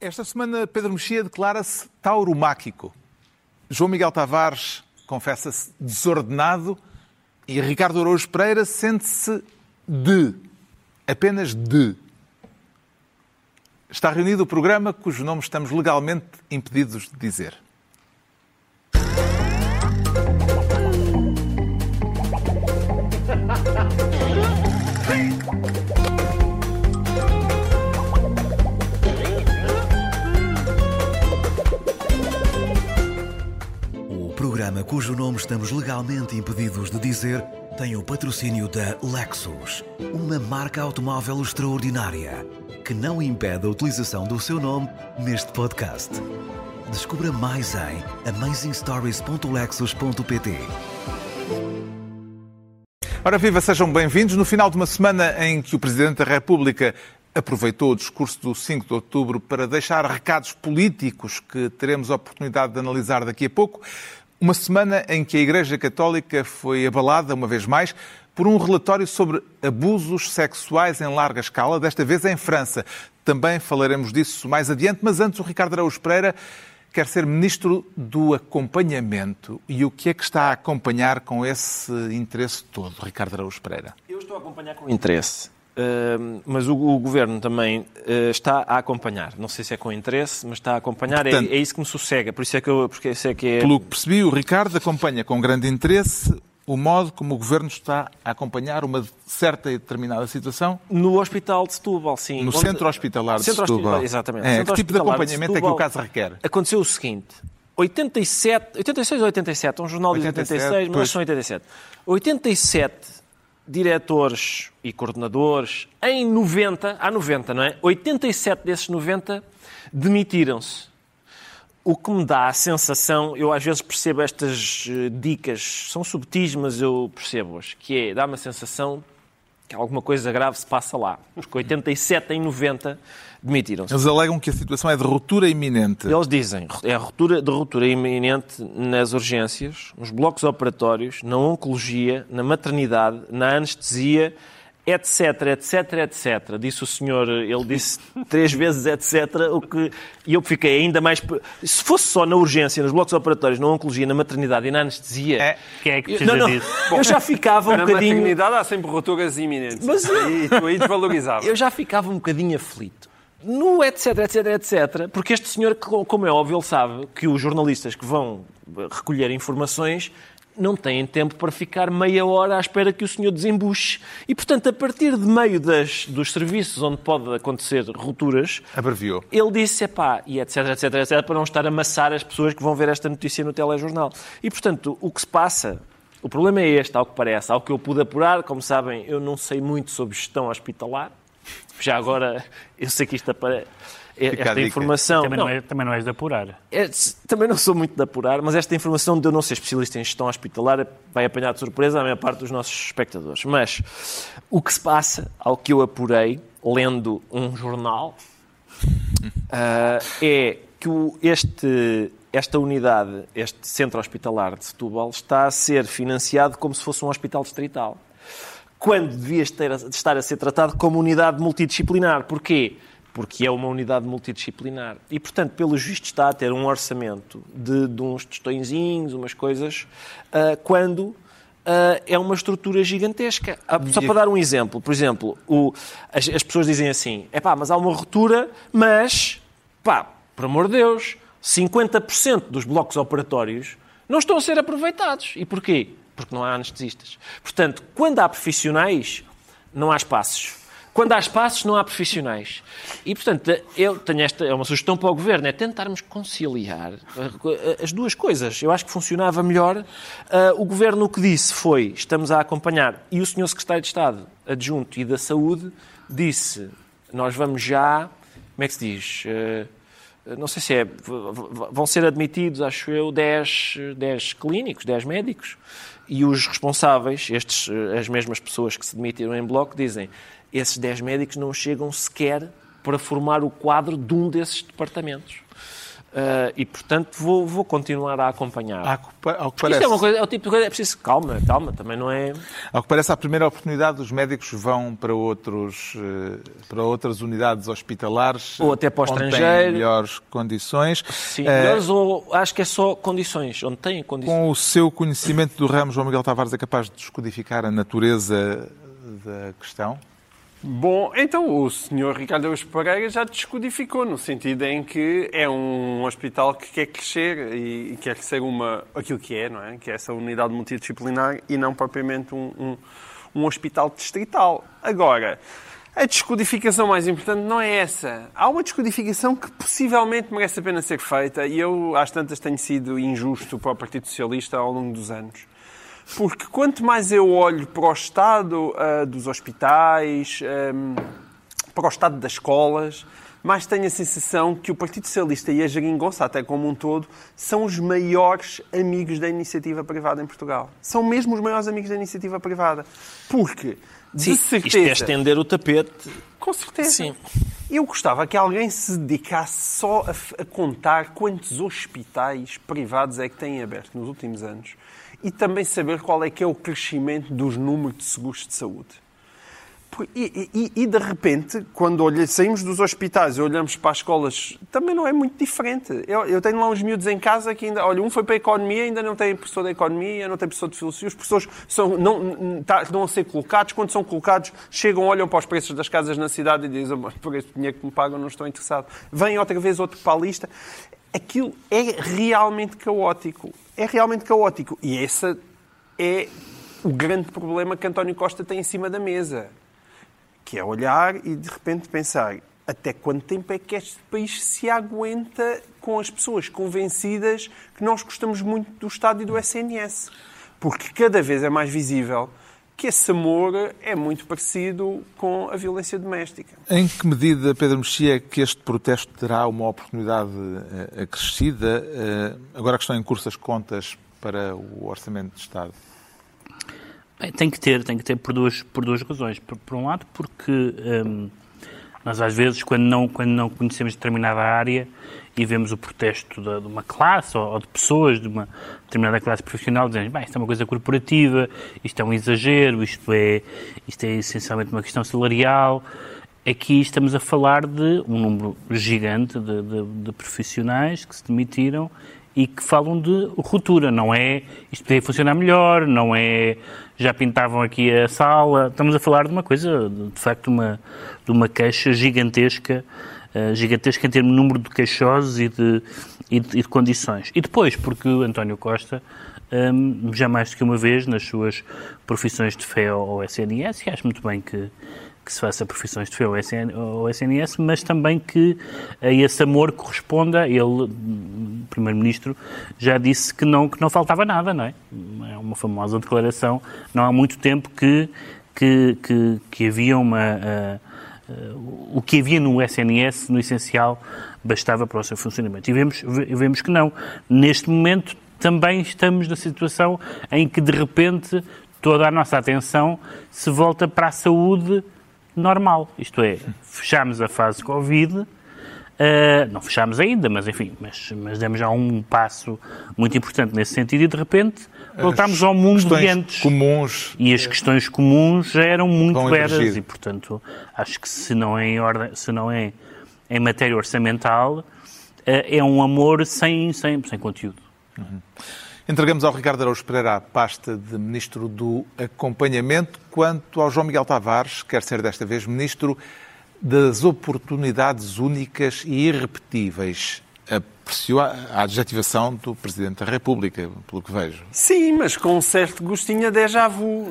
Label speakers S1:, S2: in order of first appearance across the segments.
S1: Esta semana, Pedro Mexia declara-se tauromáquico. João Miguel Tavares confessa-se desordenado e Ricardo Araújo Pereira sente-se de, apenas de. Está reunido o programa cujo nome estamos legalmente impedidos de dizer.
S2: Programa cujo nome estamos legalmente impedidos de dizer tem o patrocínio da Lexus, uma marca automóvel extraordinária que não impede a utilização do seu nome neste podcast. Descubra mais em amazingstories.lexus.pt.
S1: Ora viva, sejam bem-vindos. No final de uma semana em que o Presidente da República aproveitou o discurso do 5 de outubro para deixar recados políticos que teremos a oportunidade de analisar daqui a pouco, uma semana em que a Igreja Católica foi abalada, uma vez mais, por um relatório sobre abusos sexuais em larga escala, desta vez em França. Também falaremos disso mais adiante, mas antes o Ricardo Araújo Pereira quer ser Ministro do Acompanhamento. E o que é que está a acompanhar com esse interesse todo, Ricardo Araújo Pereira?
S3: Eu estou a acompanhar com interesse. Uh, mas o, o, Governo também uh, está a acompanhar. Não sei se é com interesse, mas está a acompanhar. Portanto, é, é, isso que me sossega. Por isso é que eu... Porque isso é que é...
S1: Pelo que percebi, o Ricardo acompanha com grande interesse o modo como o Governo está a acompanhar uma certa e determinada situação?
S3: No Hospital de Setúbal, sim.
S1: No Centro Hospitalar de
S3: centro
S1: Setúbal.
S3: Hospital, exatamente.
S1: É, que tipo de acompanhamento de é que o caso requer?
S3: Aconteceu o seguinte. 87, 86 ou 87, um jornal diz 86, mas pois. são 87. 87 diretores e coordenadores, em 90, há 90, não é? 87 desses 90 demitiram-se. O que me dá a sensação, eu às vezes percebo estas dicas, são subtis, mas eu percebo-as, que é, dá-me a sensação que alguma coisa grave se passa lá. Porque 87 em 90 demitiram-se.
S1: Eles alegam que a situação é de ruptura iminente.
S3: Eles dizem, é a ruptura, de ruptura iminente nas urgências, nos blocos operatórios, na oncologia, na maternidade, na anestesia, etc, etc, etc. Disse o senhor, ele disse três vezes etc, o que e eu fiquei ainda mais se fosse só na urgência, nos blocos operatórios, na oncologia, na maternidade e na anestesia,
S4: é, quem é que precisa não, não, disso?
S3: Bom, eu já ficava um
S4: na
S3: bocadinho
S4: Na maternidade há sempre rupturas iminentes. Mas aí, tu aí desvalorizava.
S3: Eu já ficava um bocadinho aflito. No etc, etc, etc, porque este senhor, como é óbvio, ele sabe que os jornalistas que vão recolher informações não têm tempo para ficar meia hora à espera que o senhor desembuche. E, portanto, a partir de meio das, dos serviços onde pode acontecer rupturas...
S1: Abreviou.
S3: Ele disse, pá, e etc, etc, etc, para não estar a amassar as pessoas que vão ver esta notícia no telejornal. E, portanto, o que se passa... O problema é este, ao que parece. Ao que eu pude apurar, como sabem, eu não sei muito sobre gestão hospitalar. Já agora, eu sei que isto aparece esta informação.
S4: Também não, não, é, também não és de apurar.
S3: É, também não sou muito de apurar, mas esta informação de eu não ser especialista em gestão hospitalar vai apanhar de surpresa a maior parte dos nossos espectadores. Mas o que se passa, ao que eu apurei, lendo um jornal, uh, é que o, este, esta unidade, este centro hospitalar de Setúbal, está a ser financiado como se fosse um hospital distrital. Quando devia estar a ser tratado como unidade multidisciplinar. Porquê? porque é uma unidade multidisciplinar. E, portanto, pelo visto está a ter um orçamento de, de uns tostõezinhos, umas coisas, uh, quando uh, é uma estrutura gigantesca. Uh, só para dar um exemplo, por exemplo, o, as, as, pessoas dizem assim, é pá, mas há uma ruptura, mas, pá, por amor de Deus, 50% dos blocos operatórios não estão a ser aproveitados. E porquê? Porque não há anestesistas. Portanto, quando há profissionais, não há espaços. Quando há espaços, não há profissionais. E, portanto, eu tenho esta, é uma sugestão para o Governo, é tentarmos conciliar as duas coisas. Eu acho que funcionava melhor. Uh, o Governo o que disse foi, estamos a acompanhar, e o Sr. Secretário de Estado Adjunto e da Saúde disse, nós vamos já, como é que se diz... Uh, não sei se é, vão ser admitidos, acho eu, 10, 10 clínicos, 10 médicos, e os responsáveis, estes, as mesmas pessoas que se demitiram em bloco, dizem esses 10 médicos não chegam sequer para formar o quadro de um desses departamentos. Uh, e, portanto, vou, vou continuar a acompanhar.
S1: Ao que, ao que
S3: Isto
S1: parece,
S3: é, uma coisa, é o tipo de coisa, é preciso calma, calma, também não é...
S1: ao que parece, à primeira oportunidade, os médicos vão para, outros, eh, para outras unidades hospitalares.
S3: Ou até para o
S1: têm
S3: estrangeiro.
S1: melhores condições.
S3: Sim,
S1: Eh,
S3: melhores ou acho que é só condições, onde têm condições.
S1: Com o seu conhecimento do ramo, João Miguel Tavares é capaz de descodificar a natureza da questão?
S4: Bom, então o senhor Ricardo Araújo Pereira já descodificou, no sentido em que é um hospital que quer crescer e quer ser uma, aquilo que é, não é? Que é essa unidade multidisciplinar e não propriamente um, um, um hospital distrital. Agora, a descodificação mais importante não é essa. Há uma descodificação que possivelmente merece a pena ser feita e eu, às tantas, tenho sido injusto para o Partido Socialista ao longo dos anos. Porque quanto mais eu olho para o estado ah, dos hospitais, ahm, para o estado das escolas, mais tenho a sensação que o Partido Socialista e a Geringonça, até como um todo, são os maiores amigos da iniciativa privada em Portugal. São mesmo os maiores amigos da iniciativa privada. Porque, de
S3: Sim,
S4: certeza...
S3: isto é estender o tapete.
S4: Com certeza.
S3: Sim.
S4: Eu gostava que alguém se dedicasse só a, a contar quantos hospitais privados é que têm aberto nos últimos anos e também saber qual é que é o crescimento dos números de seguros de saúde. E, e- e, de repente, quando olha- saímos dos hospitais e olhamos para as escolas, também não é muito diferente. Eu, eu tenho lá uns miúdos em casa que ainda. Olha, um foi para a economia, ainda não tem professor de economia, não tem professor de filosofia. Os professores são, não, não, tá- estão a ser colocados. Quando são colocados, chegam, olham para os preços das casas na cidade e dizem: "Amor, por este dinheiro que me pagam, não estou interessado. Vem outra vez outro para a lista. Aquilo é realmente caótico. É realmente caótico. E esse é o grande problema que António Costa tem em cima da mesa que é olhar e de repente pensar até quanto tempo é que este país se aguenta com as pessoas convencidas que nós gostamos muito do Estado e do SNS. Porque cada vez é mais visível que esse amor é muito parecido com a violência doméstica.
S1: Em que medida, Pedro Mexia, é que este protesto terá uma oportunidade eh, acrescida? Eh, Agora que estão em curso as contas para o Orçamento de Estado.
S5: Bem, tem que ter, tem que ter por duas, por duas razões. Por, por um lado, porque hum, nós às vezes, quando não, quando não conhecemos determinada área e vemos o protesto de, de uma classe ou, ou de pessoas de uma determinada classe profissional, dizemos, bem, isto é uma coisa corporativa, isto é um exagero, isto é, isto é essencialmente uma questão salarial. Aqui estamos a falar de um número gigante de, de- de profissionais que se demitiram e que falam de ruptura, não é isto poderia funcionar melhor, não é já pintavam aqui a sala, estamos a falar de uma coisa, de, facto, uma, de uma queixa gigantesca, eh, gigantesca em termos de número de queixosos e de, e de, e de condições. E depois, porque o António Costa, hum, já mais do que uma vez, nas suas profissões de fé ao SNS, e acho muito bem que, que se faça profissões de fé ao, SN, ao SNS, mas também que a esse amor corresponda, ele, hum, Primeiro-Ministro, já disse que não, que não faltava nada, não é? É uma famosa declaração, não há muito tempo que, que, que, que havia uma... ah, ah, o que havia no SNS, no essencial, bastava para o seu funcionamento. E vemos, ve- vemos que não. Neste momento também estamos na situação em que, de repente, toda a nossa atenção se volta para a saúde normal. Isto é, fechamos a fase Covid, Uh, não fechámos ainda, mas enfim, mas, mas demos já um passo muito importante nesse sentido e de repente voltámos ao mundo de antes.
S1: comuns.
S5: E as questões comuns já eram muito veras e, portanto, acho que se não é em, ordem, se não é em matéria orçamental, eh, é um amor sem, sem, sem conteúdo.
S1: Entregamos ao Ricardo Araújo Pereira a pasta de Ministro do Acompanhamento. Quanto ao João Miguel Tavares, quer ser desta vez Ministro das Oportunidades Únicas e Irrepetíveis. Apreciou a adjetivação do Presidente da República, pelo que vejo.
S4: Sim, mas com um certo gostinho a déjà vu.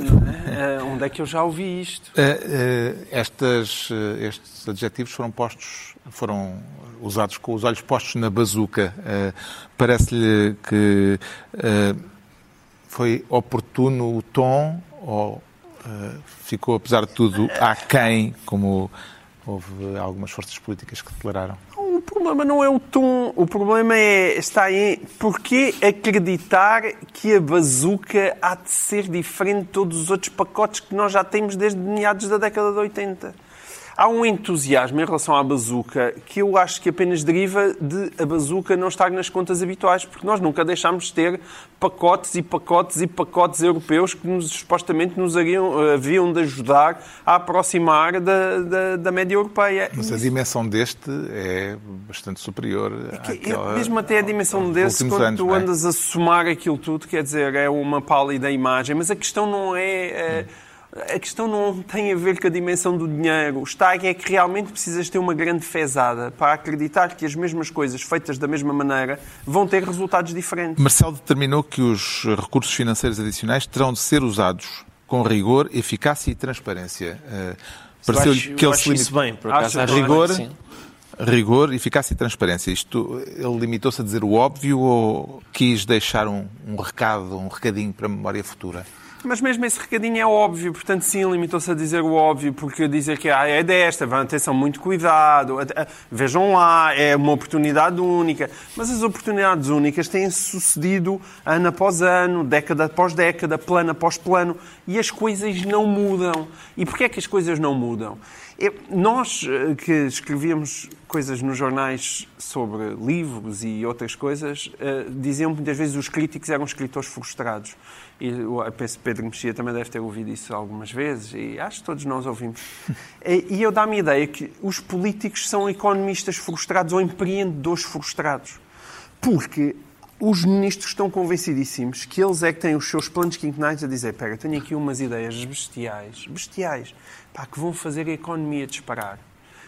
S4: é? Ah, onde é que eu já ouvi isto?
S1: Eh, eh, Estas, eh, estes adjetivos foram postos, foram usados com os olhos postos na bazuca. Eh, Parece-lhe que eh, foi oportuno o tom ou eh, ficou, apesar de tudo, aquém, como houve algumas forças políticas que declararam?
S4: O problema não é o tom, o problema é, está em porquê acreditar que a bazuca há de ser diferente de todos os outros pacotes que nós já temos desde meados da década de 80. Há um entusiasmo em relação à bazuca que eu acho que apenas deriva de a bazuca não estar nas contas habituais, porque nós nunca deixámos de ter pacotes e pacotes e pacotes europeus que nos, supostamente nos haviam, eh, haviam de ajudar a aproximar da, da, da média europeia.
S1: Mas a dimensão deste é bastante superior
S4: É que,
S1: àquela...
S4: é, mesmo até a dimensão desse, quando
S1: anos,
S4: tu
S1: é?
S4: andas a somar aquilo tudo, quer dizer, é uma pálida imagem, mas a questão não é. é, a questão não tem a ver com a dimensão do dinheiro. Está é que realmente precisas ter uma grande fezada para acreditar que as mesmas coisas feitas da mesma maneira vão ter resultados diferentes.
S1: Marcelo determinou que os recursos financeiros adicionais terão de ser usados com rigor, eficácia e transparência. Eh,
S3: Eu
S1: Pareceu-lhe
S3: acho,
S1: que ele se
S3: isso
S1: limita-
S3: bem, por acaso. Acho
S1: rigor, rigor, eficácia e transparência. Isto, ele limitou-se a dizer o óbvio ou quis deixar um, um recado, um recadinho para a memória futura?
S4: Mas mesmo esse recadinho é óbvio, portanto, sim, limitou-se a dizer o óbvio, porque dizer que ah, é desta, atenção, muito cuidado, ah, vejam lá, é uma oportunidade única. Mas as oportunidades únicas têm sucedido ano após ano, década após década, plano após plano, e as coisas não mudam. E porquê é que as coisas não mudam? Eu- nós eh, que escrevíamos coisas nos jornais sobre livros e outras coisas, eh, diziam muitas vezes os críticos eram escritores frustrados. E eu penso que Pedro Mexia também deve ter ouvido isso algumas vezes, e acho que todos nós ouvimos. E e eu dá-me a ideia que os políticos são economistas frustrados ou empreendedores frustrados. Porque os ministros estão convencidíssimos que eles é que têm os seus planos quinquenais a dizer pera, tenho aqui umas ideias bestiais, bestiais, pá, que vão fazer a economia disparar.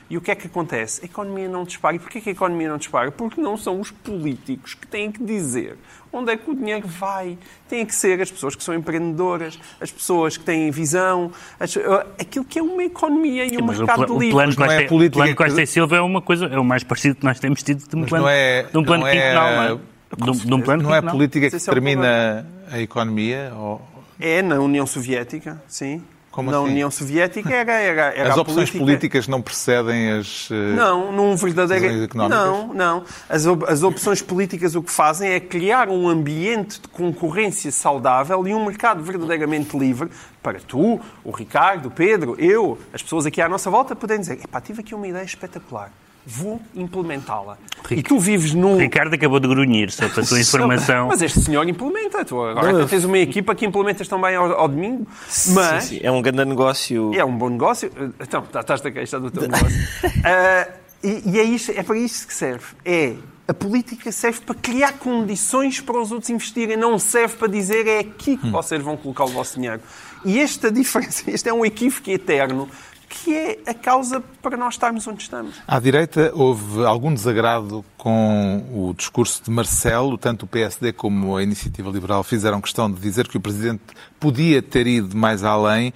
S4: E o que é que acontece? A economia não dispara. E porquê que a economia não dispara? Porque não são os políticos que têm que dizer onde é que o dinheiro vai. Têm que ser as pessoas que são empreendedoras, as pessoas que têm visão, as- aquilo que é uma economia e um
S5: Mas o,
S4: mercado
S5: pla- o
S4: livre.
S5: plano
S1: não é
S5: Costa,
S1: a política
S5: plano
S1: que-
S5: Costa e Silva é uma coisa, é o mais parecido que nós temos tido de um
S1: Mas
S5: plano,
S1: não é-
S5: de um plano
S1: não é-
S5: quinquenal, não é? De um- de um plano
S1: Não é a política que
S4: é
S1: determina a economia? Ou...
S4: É, na União Soviética, sim.
S1: Como
S4: na
S1: assim?
S4: União Soviética era, era, era
S1: As
S4: a
S1: opções
S4: política...
S1: políticas não precedem as... eh,
S4: Não, num verdadeiro. Não, não. As, op- as opções políticas o que fazem é criar um ambiente de concorrência saudável e um mercado verdadeiramente livre para tu, o Ricardo, o Pedro, eu, as pessoas aqui à nossa volta poderem dizer: epá, tive aqui uma ideia espetacular. Vou implementá-la. E tu vives num.
S5: Ricardo acabou de grunhir, só para a tua informação.
S4: Mas este senhor implementa. Tu agora tens uma equipa que implementas também ao, ao domingo. Mas
S3: Sim, sim. É um grande negócio.
S4: é um bom negócio. Então, tá- estás a queixar do teu negócio. Ah, e e é, isto, é para isto que serve. É, a política serve para criar condições para os outros investirem. Não serve para dizer é aqui que vocês vão colocar o vosso dinheiro. E esta diferença, este é um equívoco eterno que é a causa para nós estarmos onde estamos.
S1: À direita houve algum desagrado com o discurso de Marcelo, tanto o PSD como a Iniciativa Liberal fizeram questão de dizer que o Presidente podia ter ido mais além.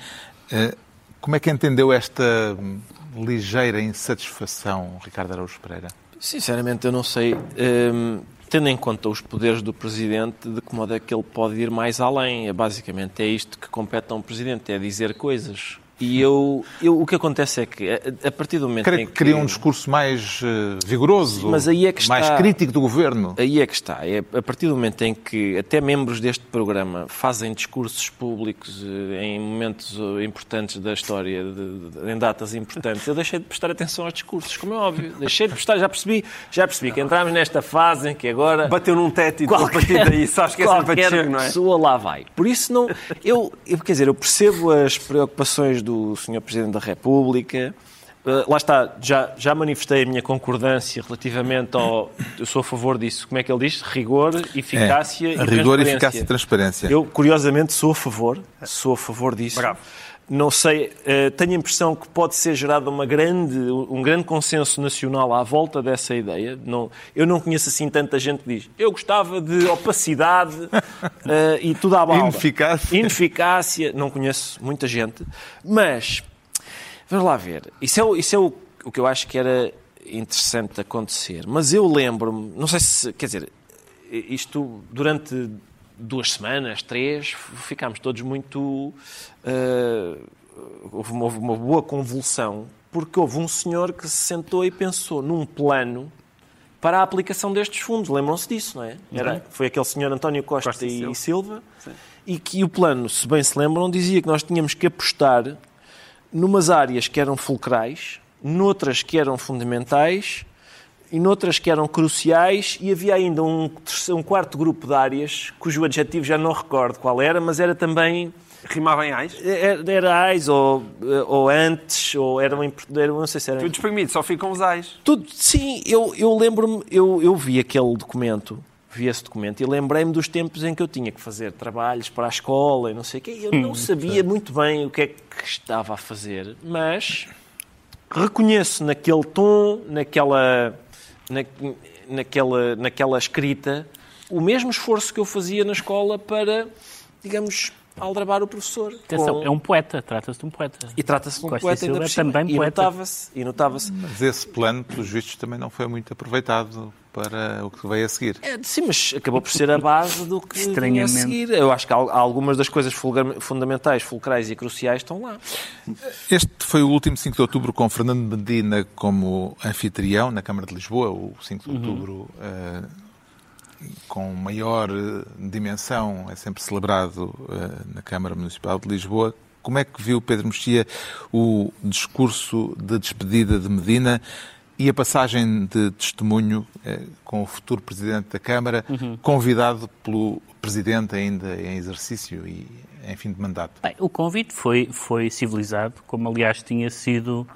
S1: Eh, Como é que entendeu esta ligeira insatisfação, Ricardo Araújo Pereira?
S3: Sinceramente, eu não sei. hum, tendo em conta os poderes do Presidente, de que modo é que ele pode ir mais além? É, basicamente, é isto que compete a um Presidente, é dizer coisas. E eu, eu- o que acontece é que, a, a partir do momento
S1: Creio
S3: em
S1: que queria um discurso mais eh, vigoroso,
S3: Mas aí é que
S1: mais
S3: está-
S1: crítico do Governo.
S3: Aí é que está. É a partir do momento em que até membros deste programa fazem discursos públicos eh, em momentos eh, importantes da história, de- de- em datas importantes, eu deixei de prestar atenção aos discursos, como é óbvio. Deixei de prestar, já percebi, já percebi que entramos nesta fase em que agora
S4: Bateu num teto e a partir daí sabes que é sempre a
S3: qualquer
S4: descer, não é?
S3: pessoa lá vai. Por isso não, eu, eu quer dizer, eu percebo as preocupações do Sr. Presidente da República. Uh, lá está, já, já manifestei a minha concordância relativamente ao. Eu sou a favor disso. Como é que ele diz? Rigor, eficácia
S1: É,
S3: e
S1: rigor,
S3: transparência.
S1: eficácia e transparência.
S3: Eu, curiosamente, sou a favor. Sou a favor disso.
S4: Bravo.
S3: Não sei, eh, tenho a impressão que pode ser gerado uma grande, um grande consenso nacional à volta dessa ideia. Não, eu não conheço assim tanta gente que diz eu gostava de opacidade eh, e tudo à balda.
S1: Ineficácia.
S3: Ineficácia. Não conheço muita gente. Mas, vamos lá ver. Isso é, isso é o, o que eu acho que era interessante acontecer. Mas eu lembro-me, não sei se, quer dizer, isto durante duas semanas, três, ficámos todos muito. eh, houve, uma, uma boa convulsão, porque houve um senhor que se sentou e pensou num plano para a aplicação destes fundos. Lembram-se disso, não é? Era, foi aquele senhor António Costa,
S4: Costa e
S3: e Silva, e que o plano, se bem se lembram, dizia que nós tínhamos que apostar numas áreas que eram fulcrais, noutras que eram fundamentais e noutras que eram cruciais, e havia ainda um, um quarto grupo de áreas cujo adjetivo já não recordo qual era, mas era também
S4: Rimava em ais.
S3: era, era AIS ou, ou antes, ou era, um, era não sei se era.
S4: Tudo espremido, só ficam os ais.
S3: Tudo, sim, eu, eu lembro-me, eu, eu vi aquele documento, vi esse documento e lembrei-me dos tempos em que eu tinha que fazer trabalhos para a escola e não sei o quê. Eu não sabia muito bem o que é que estava a fazer, mas reconheço naquele tom, naquela, na, naquela, naquela escrita, o mesmo esforço que eu fazia na escola para, digamos, aldrabar o professor.
S5: Atenção,
S3: com-
S5: é um poeta, trata-se de um poeta.
S3: E trata-se de um
S5: Costa
S3: poeta ainda
S5: é também
S3: e
S5: poeta.
S3: e notava-se
S1: Mas esse plano, pelos vistos, também não foi muito aproveitado para o que veio a seguir.
S3: É, sim, mas acabou por ser a base do que vinha a
S5: Estranhamente.
S3: seguir. Eu acho que algumas das coisas fundamentais, fulcrais e cruciais estão lá.
S1: Este foi o último 5 de outubro com Fernando Medina como anfitrião na Câmara de Lisboa, o 5 de outubro eh, com maior eh, dimensão, é sempre celebrado eh, na Câmara Municipal de Lisboa. Como é que viu Pedro Mexia o discurso de despedida de Medina e a passagem de testemunho eh, com o futuro Presidente da Câmara, convidado pelo Presidente ainda em exercício e em fim de mandato?
S5: Bem, o convite foi, foi civilizado, como aliás tinha sido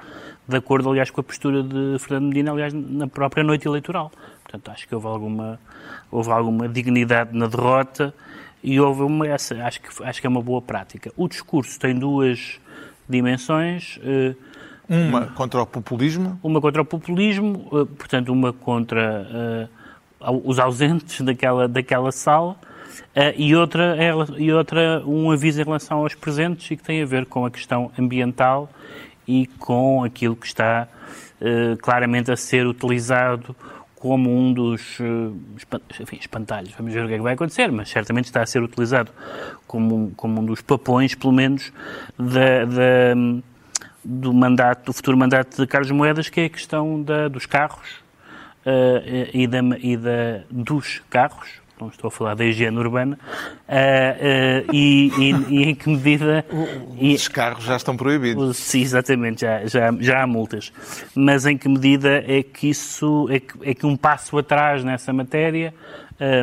S5: de acordo, aliás, com a postura de Fernando Medina, aliás, na própria noite eleitoral. Portanto, acho que houve alguma, houve alguma dignidade na derrota e houve uma, essa, acho, que, acho que é uma boa prática. O discurso tem duas dimensões. eh,
S1: Uma contra o populismo
S5: uma contra o populismo, eh, portanto, uma contra ao- os ausentes daquela, daquela sala, eh, e, outra, e outra um aviso em relação aos presentes e que tem a ver com a questão ambiental e com aquilo que está eh, claramente a ser utilizado como um dos espan- enfim, espantalhos. Vamos ver o que é que vai acontecer, mas certamente está a ser utilizado como, como um dos papões, pelo menos, da- da, do mandato, do futuro mandato de Carlos Moedas, que é a questão da, dos carros eh, e, da, e da, dos carros, não estou a falar da higiene urbana, eh, eh, e, e- e em que medida... e-
S1: Os carros já estão proibidos.
S5: Sim, exatamente, já, já, já há multas. Mas em que medida é que isso é que, é que um passo atrás nessa matéria,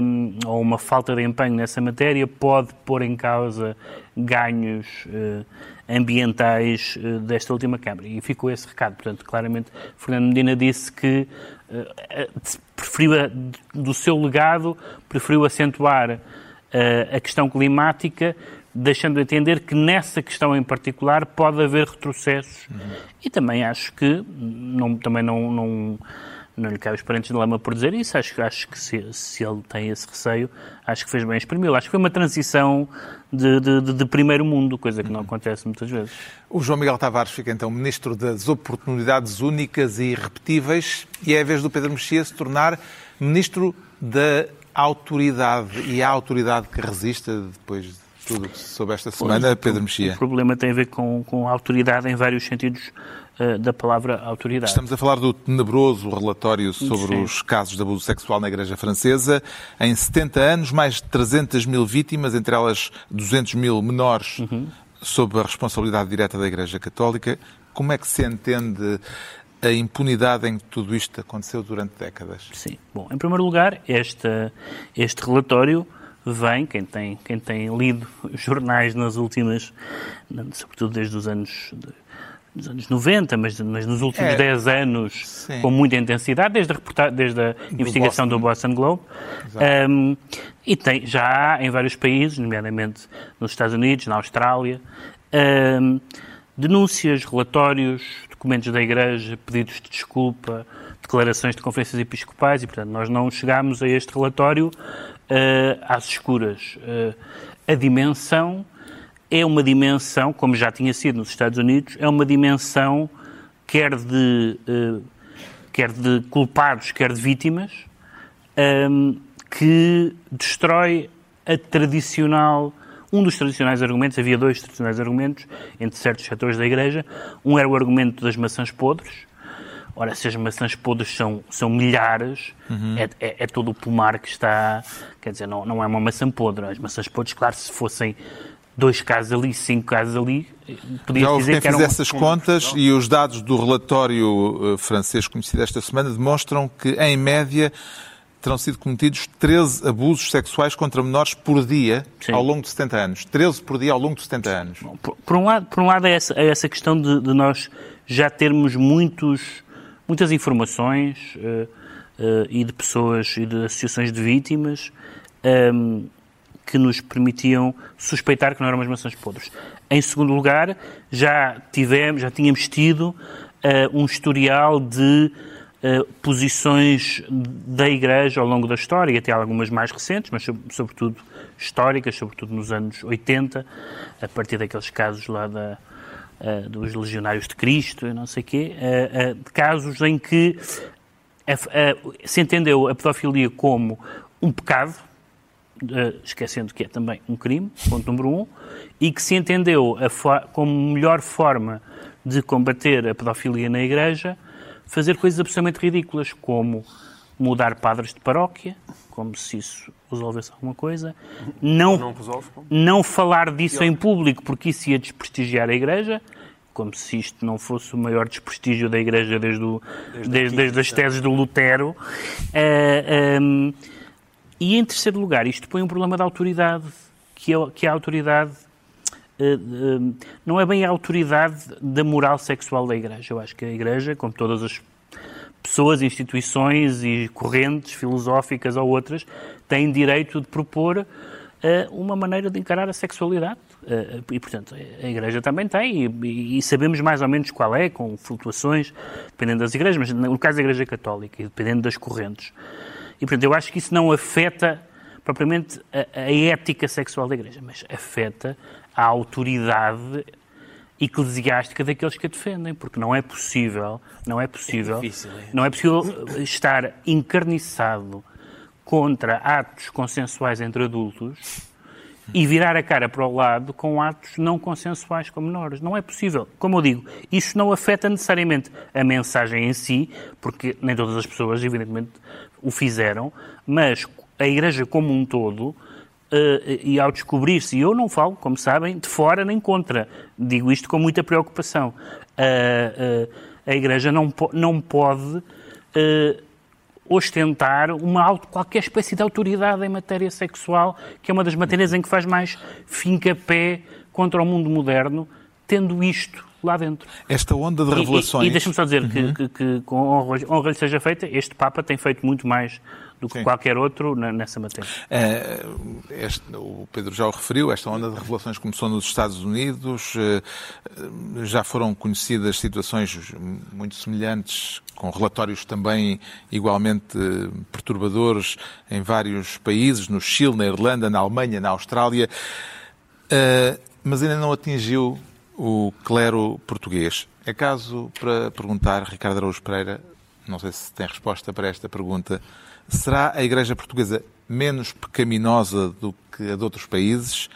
S5: hum, ou uma falta de empenho nessa matéria, pode pôr em causa ganhos eh, ambientais eh, desta última Câmara? E ficou esse recado. Portanto, claramente, Fernando Medina disse que eh, preferiu, a- do seu legado, preferiu acentuar a questão climática, deixando entender que nessa questão em particular pode haver retrocessos. E também acho que, não, também não, não, não lhe cabe os parentes de lama por dizer isso, acho, acho que se, se ele tem esse receio, acho que fez bem exprimi-lo. Acho que foi uma transição de, de, de- primeiro mundo, coisa que não acontece muitas vezes.
S1: O João Miguel Tavares fica então Ministro das Oportunidades Únicas e Irrepetíveis e é a vez do Pedro Mexia se tornar Ministro da Autoridade. E a autoridade que resista depois de tudo soube esta semana, Pedro
S5: O
S1: Mexia.
S5: problema tem a ver com, com a autoridade em vários sentidos da palavra autoridade.
S1: Estamos a falar do tenebroso relatório sobre
S5: Sim.
S1: os casos de abuso sexual na Igreja Francesa. Em 70 anos, mais de 300 mil vítimas, entre elas 200 mil menores, sob a responsabilidade direta da Igreja Católica. Como é que se entende a impunidade em que tudo isto aconteceu durante décadas?
S5: Sim. Bom, em primeiro lugar, esta, este relatório vem, quem tem, quem tem lido jornais nas últimas, sobretudo desde os anos, dos anos 90, mas, mas nos últimos
S1: É.
S5: 10 anos,
S1: Sim.
S5: com muita intensidade, desde a, desde a investigação do Boston Globe. Um, e tem, já há em vários países, nomeadamente nos Estados Unidos, na Austrália, um, denúncias, relatórios, documentos da Igreja, pedidos de desculpa, declarações de conferências episcopais e, portanto, nós não chegámos a este relatório eh, às escuras. Eh, a dimensão é uma dimensão, como já tinha sido nos Estados Unidos, é uma dimensão quer de, eh, quer de culpados, quer de vítimas, ehm, que destrói a tradicional, um dos tradicionais argumentos, havia dois tradicionais argumentos entre certos setores da Igreja. Um era o argumento das maçãs podres. Ora, se as maçãs podres são, são milhares, é, é- é todo o pomar que está. Quer dizer, não, não é uma maçã podre. As maçãs podres, claro, se fossem dois casos ali, cinco casos ali, podia
S1: Já houve
S5: dizer
S1: quem
S5: que um...
S1: essas contas e os dados do relatório eh, francês conhecido esta semana demonstram que, em média, terão sido cometidos 13 abusos sexuais contra menores por dia
S5: Sim.
S1: ao longo de 70 anos. 13 por dia ao longo de 70 anos.
S5: Por, por um lado, por um lado é, essa, é essa questão de, de nós já termos muitos, muitas informações eh, eh, e de pessoas e de associações de vítimas ehm, que nos permitiam suspeitar que não eram umas maçãs podres. Em segundo lugar, já tivemos, já tínhamos tido eh, um historial de eh, posições da Igreja ao longo da história, e até algumas mais recentes, mas sob- sobretudo históricas, sobretudo nos anos 80, a partir daqueles casos lá da, eh, dos legionários de Cristo e não sei o quê, de casos em que a- a- se entendeu a pedofilia como um pecado, esquecendo que é também um crime, ponto número um, e que se entendeu como melhor forma de combater a pedofilia na Igreja fazer coisas absolutamente ridículas, como mudar padres de paróquia, como se isso resolvesse alguma coisa, não,
S4: Não resolve
S5: não falar disso em público, porque isso ia desprestigiar a Igreja, como se isto não fosse o maior desprestígio da Igreja desde, o, desde, desde as teses do Lutero. Eh, ehm, e em terceiro lugar, isto põe um problema da autoridade, que é, que é a autoridade. eh, eh, não é bem a autoridade da moral sexual da Igreja. Eu acho que a Igreja, como todas as pessoas, instituições e correntes filosóficas ou outras, têm direito de propor eh, uma maneira de encarar a sexualidade. E, portanto, a Igreja também tem, e, e sabemos mais ou menos qual é, com flutuações, dependendo das igrejas, mas no caso da Igreja Católica, e dependendo das correntes. E, portanto, eu acho que isso não afeta propriamente a, a ética sexual da Igreja, mas afeta a autoridade eclesiástica daqueles que a defendem, porque não é possível, não é possível,
S3: difícil, é.
S5: não é possível estar encarniçado contra atos consensuais entre adultos e virar a cara para o lado com atos não consensuais com menores. Não é possível. Como eu digo, isso não afeta necessariamente a mensagem em si, porque nem todas as pessoas, evidentemente, o fizeram, mas a Igreja como um todo, eh, e ao descobrir-se, e eu não falo, como sabem, de fora nem contra, digo isto com muita preocupação, a, Igreja não, não pode eh, ostentar uma qualquer espécie de autoridade em matéria sexual, que é uma das matérias em que faz mais finca-pé contra o mundo moderno, tendo isto lá dentro.
S1: Esta onda de
S5: E- e-
S1: revelações. Uhum.
S5: E, deixa-me só dizer que, que, que com honra, honra lhe seja feita, este Papa tem feito muito mais do que
S1: Sim.
S5: qualquer outro nessa matéria.
S1: Eh, este- o Pedro já o referiu, esta onda de revelações começou nos Estados Unidos, eh, já foram conhecidas situações muito semelhantes, com relatórios também igualmente perturbadores em vários países, no Chile, na Irlanda, na Alemanha, na Austrália, Eh, mas ainda não atingiu o clero português. É caso para perguntar, Ricardo Araújo Pereira, não sei se tem resposta para esta pergunta, será a Igreja Portuguesa menos pecaminosa do que a de outros países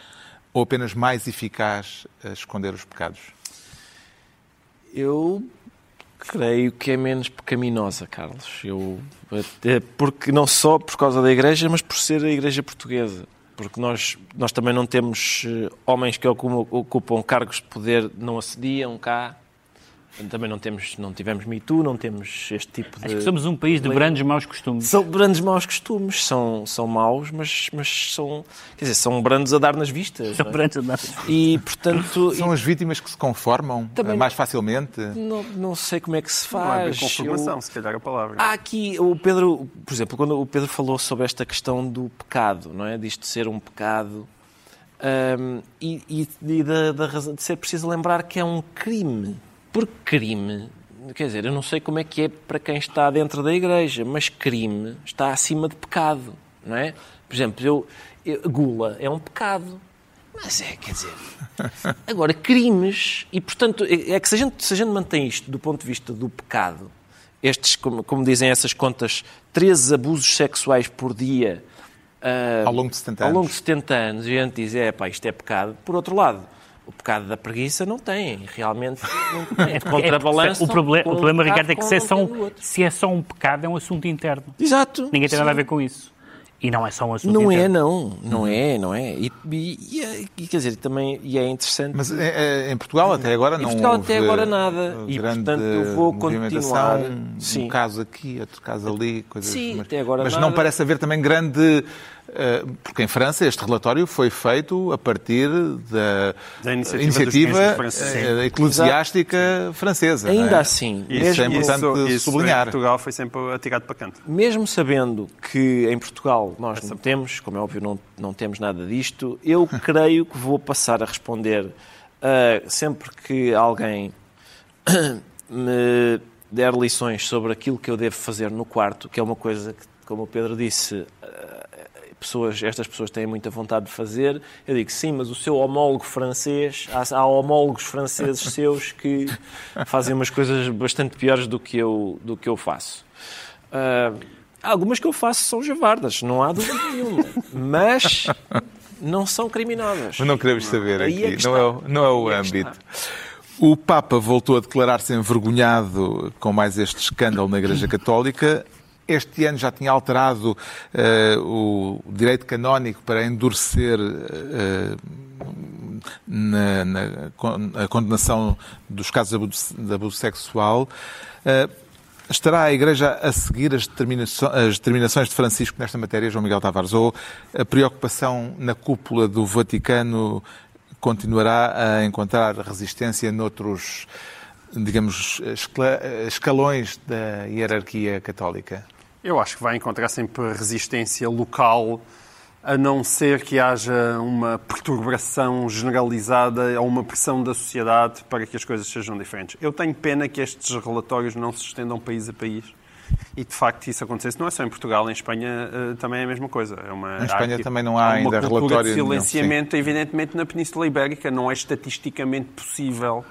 S1: ou apenas mais eficaz a esconder os pecados?
S3: Eu creio que é menos pecaminosa, Carlos. Eu, porque não só por causa da Igreja, mas por ser a Igreja portuguesa. Porque nós, nós também não temos eh, homens que ocupam, ocupam cargos de poder, não assediam cá. Também não, temos, não tivemos Me Too, não temos este tipo de...
S5: Acho que somos um país de grandes maus costumes.
S3: São grandes maus costumes, são, são maus, mas, mas são, quer dizer, são brandos a dar nas vistas.
S5: São
S3: não é?
S5: grandes andadas.
S3: E, portanto,
S1: São as vítimas que se conformam
S3: Também-
S1: eh, mais facilmente?
S3: não, não sei como é que se
S4: Não é bem
S3: faz.
S4: conformação,
S3: Eu-
S4: se calhar a palavra.
S3: Há aqui, o Pedro, por exemplo, quando o Pedro falou sobre esta questão do pecado, não é? Disto ser um pecado hum, e, e- e da, da razão de ser preciso lembrar que é um crime. Porque crime, quer dizer, eu não sei como é que é para quem está dentro da igreja, mas crime está acima de pecado, não é? Por exemplo, eu, eu- gula é um pecado. Mas é, quer dizer. Agora, crimes, e portanto, é é que se a, gente, se a gente mantém isto do ponto de vista do pecado, estes, como, como dizem essas contas, 13 abusos sexuais por dia. ah,
S1: Ao longo de 70
S3: ao
S1: anos.
S3: longo de 70 anos, e a gente diz, é pá, isto é pecado. Por outro lado, o pecado da preguiça não tem, realmente não tem.
S5: É,
S3: Contrabalançam
S5: o, problema, o problema,
S3: um
S5: Ricardo, é que se é, só um, se é só um pecado, é um assunto interno.
S3: Exato.
S5: Ninguém tem nada a
S3: Sim.
S5: ver com isso. E não é só um assunto
S3: Não é,
S5: interno.
S3: não. Não é, não é. E, e- e é- e, quer dizer, também e é interessante.
S1: Mas é, é, em Portugal até agora
S3: Em
S1: não
S3: Portugal
S1: houve
S3: até agora nada. E, portanto, eu vou continuar. Sim.
S1: Um caso aqui, outro caso ali, coisas
S3: Sim,
S1: mas,
S3: até agora
S1: mas
S3: nada.
S1: não parece haver também grande. Uh, Porque em França este relatório foi feito a partir da,
S4: Da iniciativa
S1: iniciativa, uh, eclesiástica francesa. não
S3: Ainda
S1: é?
S3: assim,
S1: Isso é
S3: mesmo-
S1: importante
S4: isso
S1: sublinhar.
S4: Em Portugal foi sempre atirado para canto.
S3: mesmo sabendo que em Portugal nós não temos, como é óbvio, não, não temos nada disto, eu creio que vou passar a responder ah, sempre que alguém me der lições sobre aquilo que eu devo fazer no quarto, que é uma coisa que, como o Pedro disse, pessoas, estas pessoas têm muita vontade de fazer. Eu digo, sim, mas o seu homólogo francês, há, há homólogos franceses seus que fazem umas coisas bastante piores do que eu, do que eu faço. Ah, algumas que eu faço são javardas, não há dúvida nenhuma. Mas não são criminosas.
S1: Mas não queremos saber
S3: é
S1: aqui,
S3: que
S1: não é, o- não é o
S3: é
S1: âmbito. O Papa voltou a declarar-se envergonhado com mais este escândalo na Igreja Católica. Este ano já tinha alterado eh, o direito canónico para endurecer eh, na, na a condenação dos casos de abuso, de abuso sexual. Eh, estará a Igreja a seguir as, as determinações de Francisco nesta matéria, João Miguel Tavares? Ou a preocupação na cúpula do Vaticano continuará a encontrar resistência noutros, digamos, escalões da hierarquia católica?
S4: Eu acho que vai encontrar sempre resistência local, a não ser que haja uma perturbação generalizada ou uma pressão da sociedade para que as coisas sejam diferentes. Eu tenho pena que estes relatórios não se estendam país a país. E de facto isso acontecesse, não é só em Portugal, em Espanha eh, também é a mesma coisa. É uma,
S1: Em Espanha
S4: aqui-
S1: também não há
S4: uma
S1: ainda relatório
S4: de
S1: nenhum,
S4: silenciamento, evidentemente, na Península Ibérica. Não é estatisticamente possível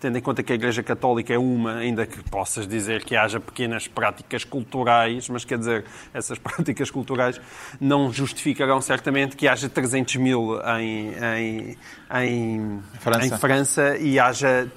S4: tendo em conta que a Igreja Católica é uma, ainda que possas dizer que haja pequenas práticas culturais, mas quer dizer, essas práticas culturais não justificarão certamente que haja 300 mil em, em, em,
S1: França.
S4: em França e haja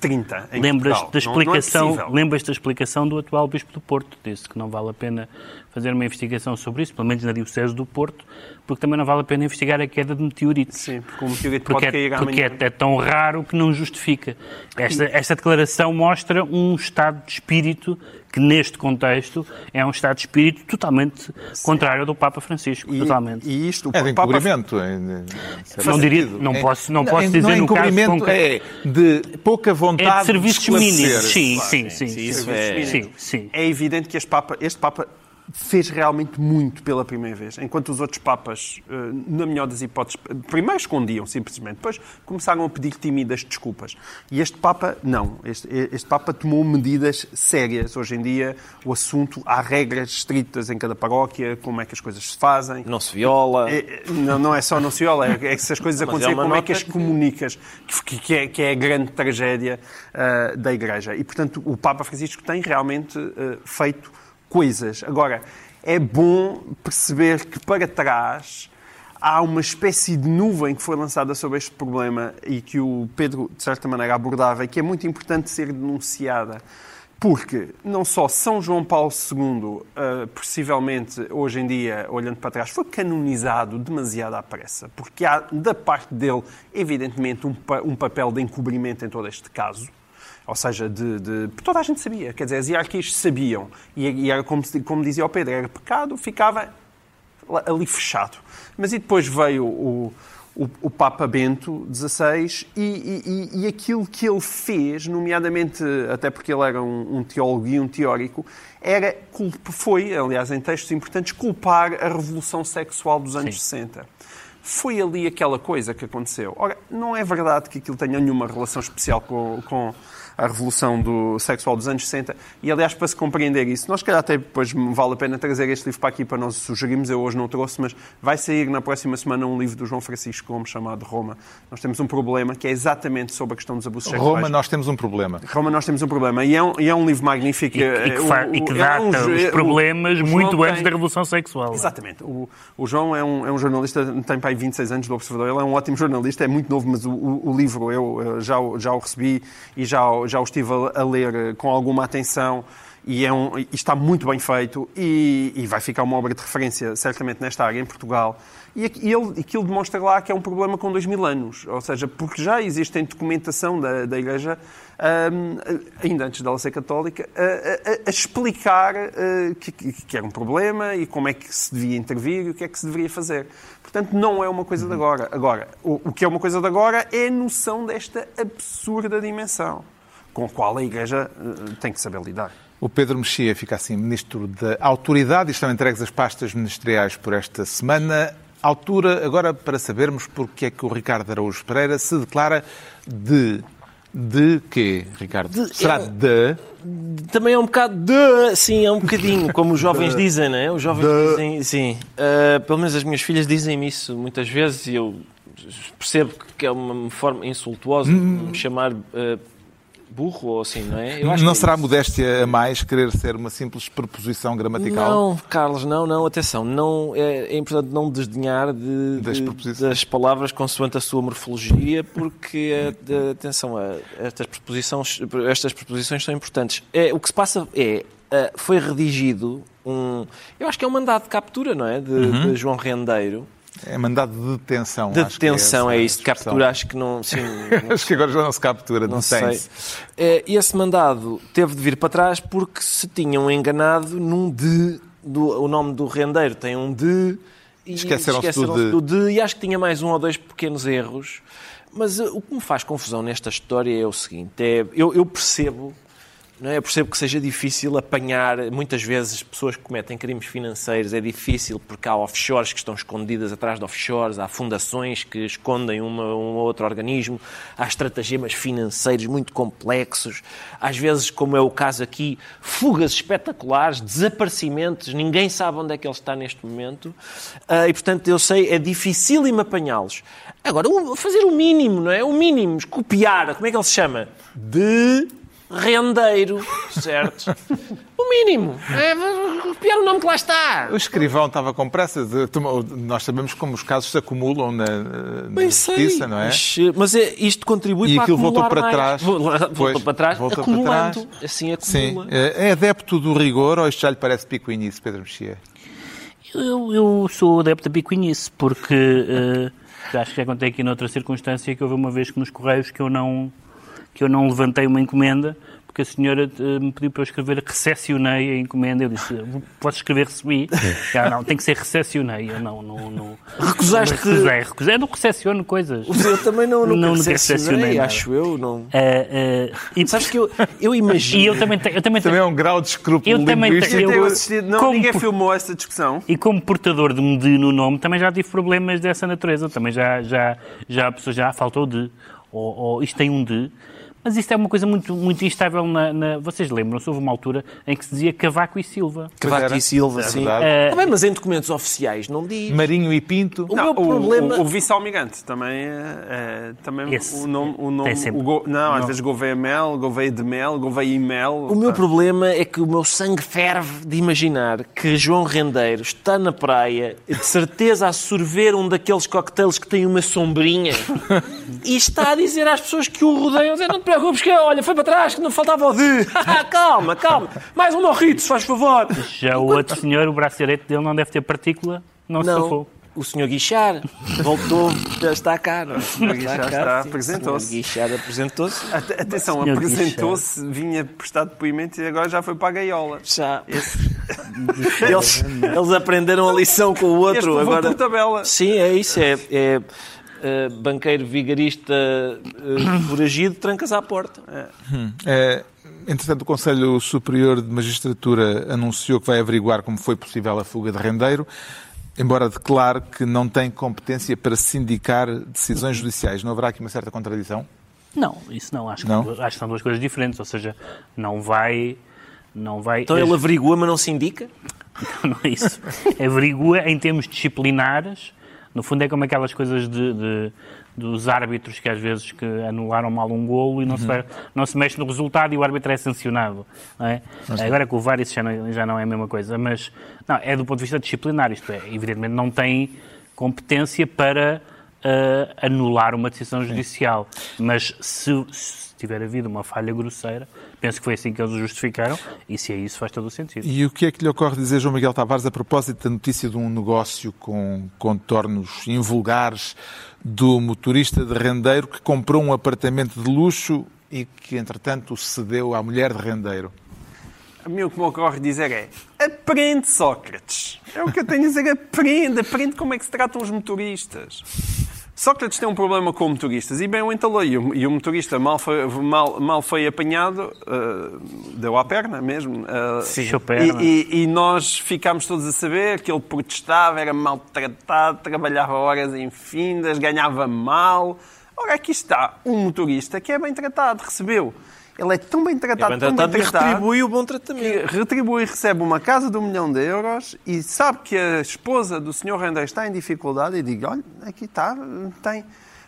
S4: 30 em
S5: Lembras
S4: Portugal.
S5: da
S4: Não- não é
S5: explicação, lembras da explicação do atual Bispo do Porto, disse que não vale a pena fazer uma investigação sobre isso, pelo menos na Diocese do Porto, porque também não vale a pena investigar a queda de meteoritos.
S4: Sim, porque o meteorito
S5: Porque,
S4: pode
S5: é,
S4: cair
S5: porque é, é tão raro que não justifica. Esta, esta declaração mostra um estado de espírito que, neste contexto, é um estado de espírito totalmente contrário ao do Papa Francisco.
S4: E-
S5: totalmente.
S4: E isto, o
S1: É de
S4: Papa-
S1: encobrimento. certo
S5: Não diria-
S1: sentido.
S5: não
S1: É-
S5: posso- não posso dizer
S1: não é
S5: no caso concreto.
S1: é de pouca
S5: É
S1: vontade
S5: de serviços mínimos. Sim,
S4: Claro,
S5: sim,
S3: sim,
S5: sim.
S3: sim,
S5: sim,
S3: é-
S5: sim, sim.
S4: É evidente que este Papa, este Papa fez realmente muito pela primeira vez, enquanto os outros Papas, eh, na melhor das hipóteses, primeiro escondiam simplesmente, depois começaram a pedir tímidas desculpas. E este Papa, não. Este, este Papa tomou medidas sérias. Hoje em dia, o assunto, há regras estritas em cada paróquia, como é que as coisas se fazem.
S3: Não se viola.
S4: É, não, não é só não se viola, é que se as coisas
S3: é
S4: acontecerem, como é que as comunicas? Que, que é, que é a grande tragédia ah, da Igreja. E, portanto, o Papa Francisco tem realmente ah, feito coisas. Agora, é bom perceber que para trás há uma espécie de nuvem que foi lançada sobre este problema e que o Pedro, de certa maneira, abordava e que é muito importante ser denunciada. Porque não só São João Paulo II, ah, possivelmente hoje em dia, olhando para trás, foi canonizado demasiado à pressa, porque há da parte dele, evidentemente, um, pa- um papel de encobrimento em todo este caso. Ou seja, de, de- toda a gente sabia, quer dizer, as hierarquias sabiam. E, era como, como dizia o Pedro, era pecado, ficava ali fechado. Mas e depois veio o, o, o Papa Bento XVI e, e- e- aquilo que ele fez, nomeadamente, até porque ele era um, um teólogo e um teórico, era, foi, aliás, em textos importantes, culpar a revolução sexual dos anos 60. Foi ali aquela coisa que aconteceu. Ora, não é verdade que aquilo tenha nenhuma relação especial com, com a revolução do sexual dos anos 60. E, aliás, para se compreender isso, nós, se calhar, até depois vale a pena trazer este livro para aqui para nós o sugerirmos. Eu hoje não trouxe, mas vai sair na próxima semana um livro do João Francisco Gomes chamado Roma. Nós temos um problema que é exatamente sobre a questão dos abusos sexuais.
S1: Roma, nós temos um problema.
S4: Roma, nós temos um problema. E é um, e é um livro magnífico.
S5: E, e que, fa-
S4: O-
S5: e que
S4: o-
S5: data
S4: é um jo-
S5: os problemas
S4: o
S5: muito antes
S4: tem-
S5: da Revolução Sexual.
S4: Exatamente. O, o João é um, é um jornalista, tem para aí 26 anos do Observador, ele é um ótimo jornalista, é muito novo, mas o, o- o livro eu eh, já, o- já o recebi e já, o- já o estive a, a ler eh, com alguma atenção e, é um, e está muito bem feito e, e vai ficar uma obra de referência, certamente, nesta área em Portugal. E ele, aquilo demonstra lá que é um problema com dois mil anos. Ou seja, porque já existe em documentação da, da Igreja, hum, ainda antes dela ser católica, a, a- a explicar eh, que, que- era um problema e como é que se devia intervir e o que é que se deveria fazer. Portanto, não é uma coisa de agora. Agora, o, o que é uma coisa de agora é a noção desta absurda dimensão com a qual a Igreja eh, tem que saber lidar.
S1: O Pedro Mexia fica assim Ministro da Autoridade e estão entregues as pastas ministeriais por esta semana. Altura agora para sabermos porque é que o Ricardo Araújo Pereira se declara de... De quê, Ricardo?
S3: De-
S1: Será
S3: é-
S1: de...
S3: Também é um bocado de. Sim, é um bocadinho, como os jovens dizem, não é? Os jovens dizem, sim. Ah, pelo menos as minhas filhas dizem-me isso muitas vezes e eu percebo que é uma forma insultuosa de me chamar ah, burro ou assim, não é? Eu acho
S1: Não
S3: que é
S1: será
S3: isso.
S1: modéstia a mais querer ser uma simples preposição gramatical?
S3: Não, Carlos, não, não, atenção, não, é, é importante não desdenhar de,
S1: Das
S3: de- das palavras consoante a sua morfologia, porque, é, de- atenção, é, estas, preposições, estas preposições são importantes. É, o que se passa é, é, foi redigido um, eu acho que é um mandado de captura, não é, de,
S1: Uhum.
S3: de João Rendeiro,
S1: É mandado de detenção.
S3: de
S1: que
S3: detenção, é,
S1: essa
S3: isso, de captura, acho que não, sim,
S1: Acho que agora já não se captura,
S3: não sei. É, e esse mandado teve de vir para trás porque se tinham enganado num de. Do, o nome do rendeiro tem um de. E
S1: Esqueceram-se do
S3: do de. E acho que tinha mais um ou dois pequenos erros. Mas eh, o que me faz confusão nesta história é o seguinte: é, eu, eu percebo. É? Eu percebo que seja difícil apanhar, muitas vezes, pessoas que cometem crimes financeiros. É difícil porque há offshores que estão escondidas atrás de offshores, há fundações que escondem uma, um ou outro organismo, há estratagemas financeiros muito complexos. Às vezes, como é o caso aqui, fugas espetaculares, desaparecimentos, ninguém sabe onde é que ele está neste momento. Ah, e, portanto, eu sei, é dificílimo apanhá-los. Agora, fazer o mínimo, não é? O mínimo, copiar, como é que ele se chama? De rendeiro, certo? O mínimo. É copiar o nome que lá está.
S1: O escrivão estava com pressa. de- nós sabemos como os casos se acumulam na, na
S3: Bem sei,
S1: justiça, não é?
S3: Mas, é, isto contribui
S1: E
S3: para
S1: aquilo voltou para
S3: mais.
S1: trás.
S3: Vol- Voltou
S1: Pois,
S3: para trás,
S1: voltou para
S3: acumulando.
S1: trás.
S3: Assim
S1: Sim.
S3: acumula.
S1: É adepto do rigor ou isto já lhe parece picuinice, Pedro Mexia?
S5: Eu, eu sou adepto da picuinhice, porque já acho que já contei aqui noutra circunstância que houve uma vez que nos Correios que eu não, que eu não levantei uma encomenda, porque a senhora eh, me pediu para eu escrever recepcionei a encomenda. Eu disse, posso escrever recebi? Ah, não, tem que ser recepcionei. Eu não, não, não.
S3: Recusaste?
S5: Recusei, recusei. Eu não recepciono coisas.
S3: Eu também não,
S5: Não,
S3: nunca recepcionei,
S5: recepcionei nada.
S3: acho eu. Não.
S5: Eh, eh, e,
S3: Sabes que eu, eu imagino...
S5: e eu também. Eu também
S1: Também
S5: tenho
S1: é um grau de escrúpulo
S5: Eu também
S4: Eu
S5: Eu-
S4: assisti- não,
S5: como
S4: ninguém filmou essa discussão.
S5: E como portador de um de no nome, também já tive problemas dessa natureza. Também já, já, já a pessoa já faltou de, ou, ou isto tem um de. Mas isto é uma coisa muito, muito instável na, na- Vocês lembram-se, houve uma altura em que se dizia Cavaco e Silva.
S3: Cavaco e Silva,
S1: É
S3: sim.
S1: verdade.
S5: Eh,
S3: Tá bem, mas em documentos oficiais não diz.
S1: Marinho e Pinto.
S3: O
S4: Não,
S3: meu problema...
S4: o, o vice-almirante também, é, é, também
S5: Esse
S4: o nome, o nome
S5: tem sempre-
S4: o go- não, às vezes Gouveia Mel, Gouveia de Mel, Gouveia e Mel.
S3: O meu
S4: Pá.
S3: problema é que o meu sangue ferve de imaginar que João Rendeiro está na praia, de certeza a sorver um daqueles coquetéis que tem uma sombrinha, e está a dizer às pessoas que o rodeiam, dizer, não te preocupes, que olha, foi para trás, que não faltava o de. calma, calma, mais um morrito, se faz favor.
S5: Já o outro senhor, o braço direito dele não deve ter partícula, não, se
S3: Não,
S5: safou.
S3: o senhor Guichar voltou, já está cá, não é?
S4: senhor está,
S3: sim.
S4: apresentou-se.
S3: O senhor Guichard apresentou-se.
S4: Ate- Atenção,
S5: Senhor
S4: apresentou-se, vinha prestar depoimento e agora já foi para a gaiola.
S3: Já. Eles, eles aprenderam a lição com o
S4: Este
S3: outro.
S4: levou
S3: Agora,
S4: por tabela.
S3: Sim, é isso. É, é, eh, banqueiro vigarista uh, foragido, trancas à porta.
S1: É, entretanto, o Conselho Superior de Magistratura anunciou que vai averiguar como foi possível a fuga de rendeiro, embora declare que não tem competência para sindicar decisões judiciais. Não haverá aqui uma certa contradição?
S5: Não, isso não. Acho que,
S1: Não?
S5: acho que são duas coisas diferentes. Ou seja, não vai. Não vai
S3: Então ele averigua, mas não se indica?
S5: não é isso. Averigua em termos disciplinares. No fundo é como aquelas coisas de, de- dos árbitros que às vezes que anularam mal um golo e não, se, vai- não se mexe no resultado e o árbitro é sancionado. É? Agora com o VAR isso já não, já não é a mesma coisa. Mas não, é do ponto de vista disciplinar. Isto é, evidentemente não tem competência para uh, anular uma decisão judicial. Mas se, se tiver havido uma falha grosseira, penso que foi assim que eles o justificaram, e se é isso faz todo o sentido.
S1: E o que é que lhe ocorre dizer, João Miguel Tavares, a propósito da notícia de um negócio com contornos invulgares do motorista de rendeiro que comprou um apartamento de luxo e que, entretanto, cedeu à mulher de rendeiro?
S4: A mim o que me ocorre dizer é aprende, Sócrates. É o que eu tenho a dizer, aprende, aprende como é que se tratam os motoristas. Sócrates tem um problema com motoristas e bem o entalou. E o, e o motorista mal foi, mal, mal foi apanhado, uh, deu à perna mesmo. Uh,
S5: Sim, perna.
S4: E, e, e, nós ficámos todos a saber que ele protestava, era maltratado, trabalhava horas infindas, ganhava mal. Ora, aqui está um motorista que é bem tratado, recebeu ele é tão bem tratado, é bem tratado, bem tratado
S3: retribui o bom tratamento.
S4: retribui e recebe uma casa de um milhão de euros e sabe que a esposa do senhor Rendei está em dificuldade e diz, olha, aqui está, tem...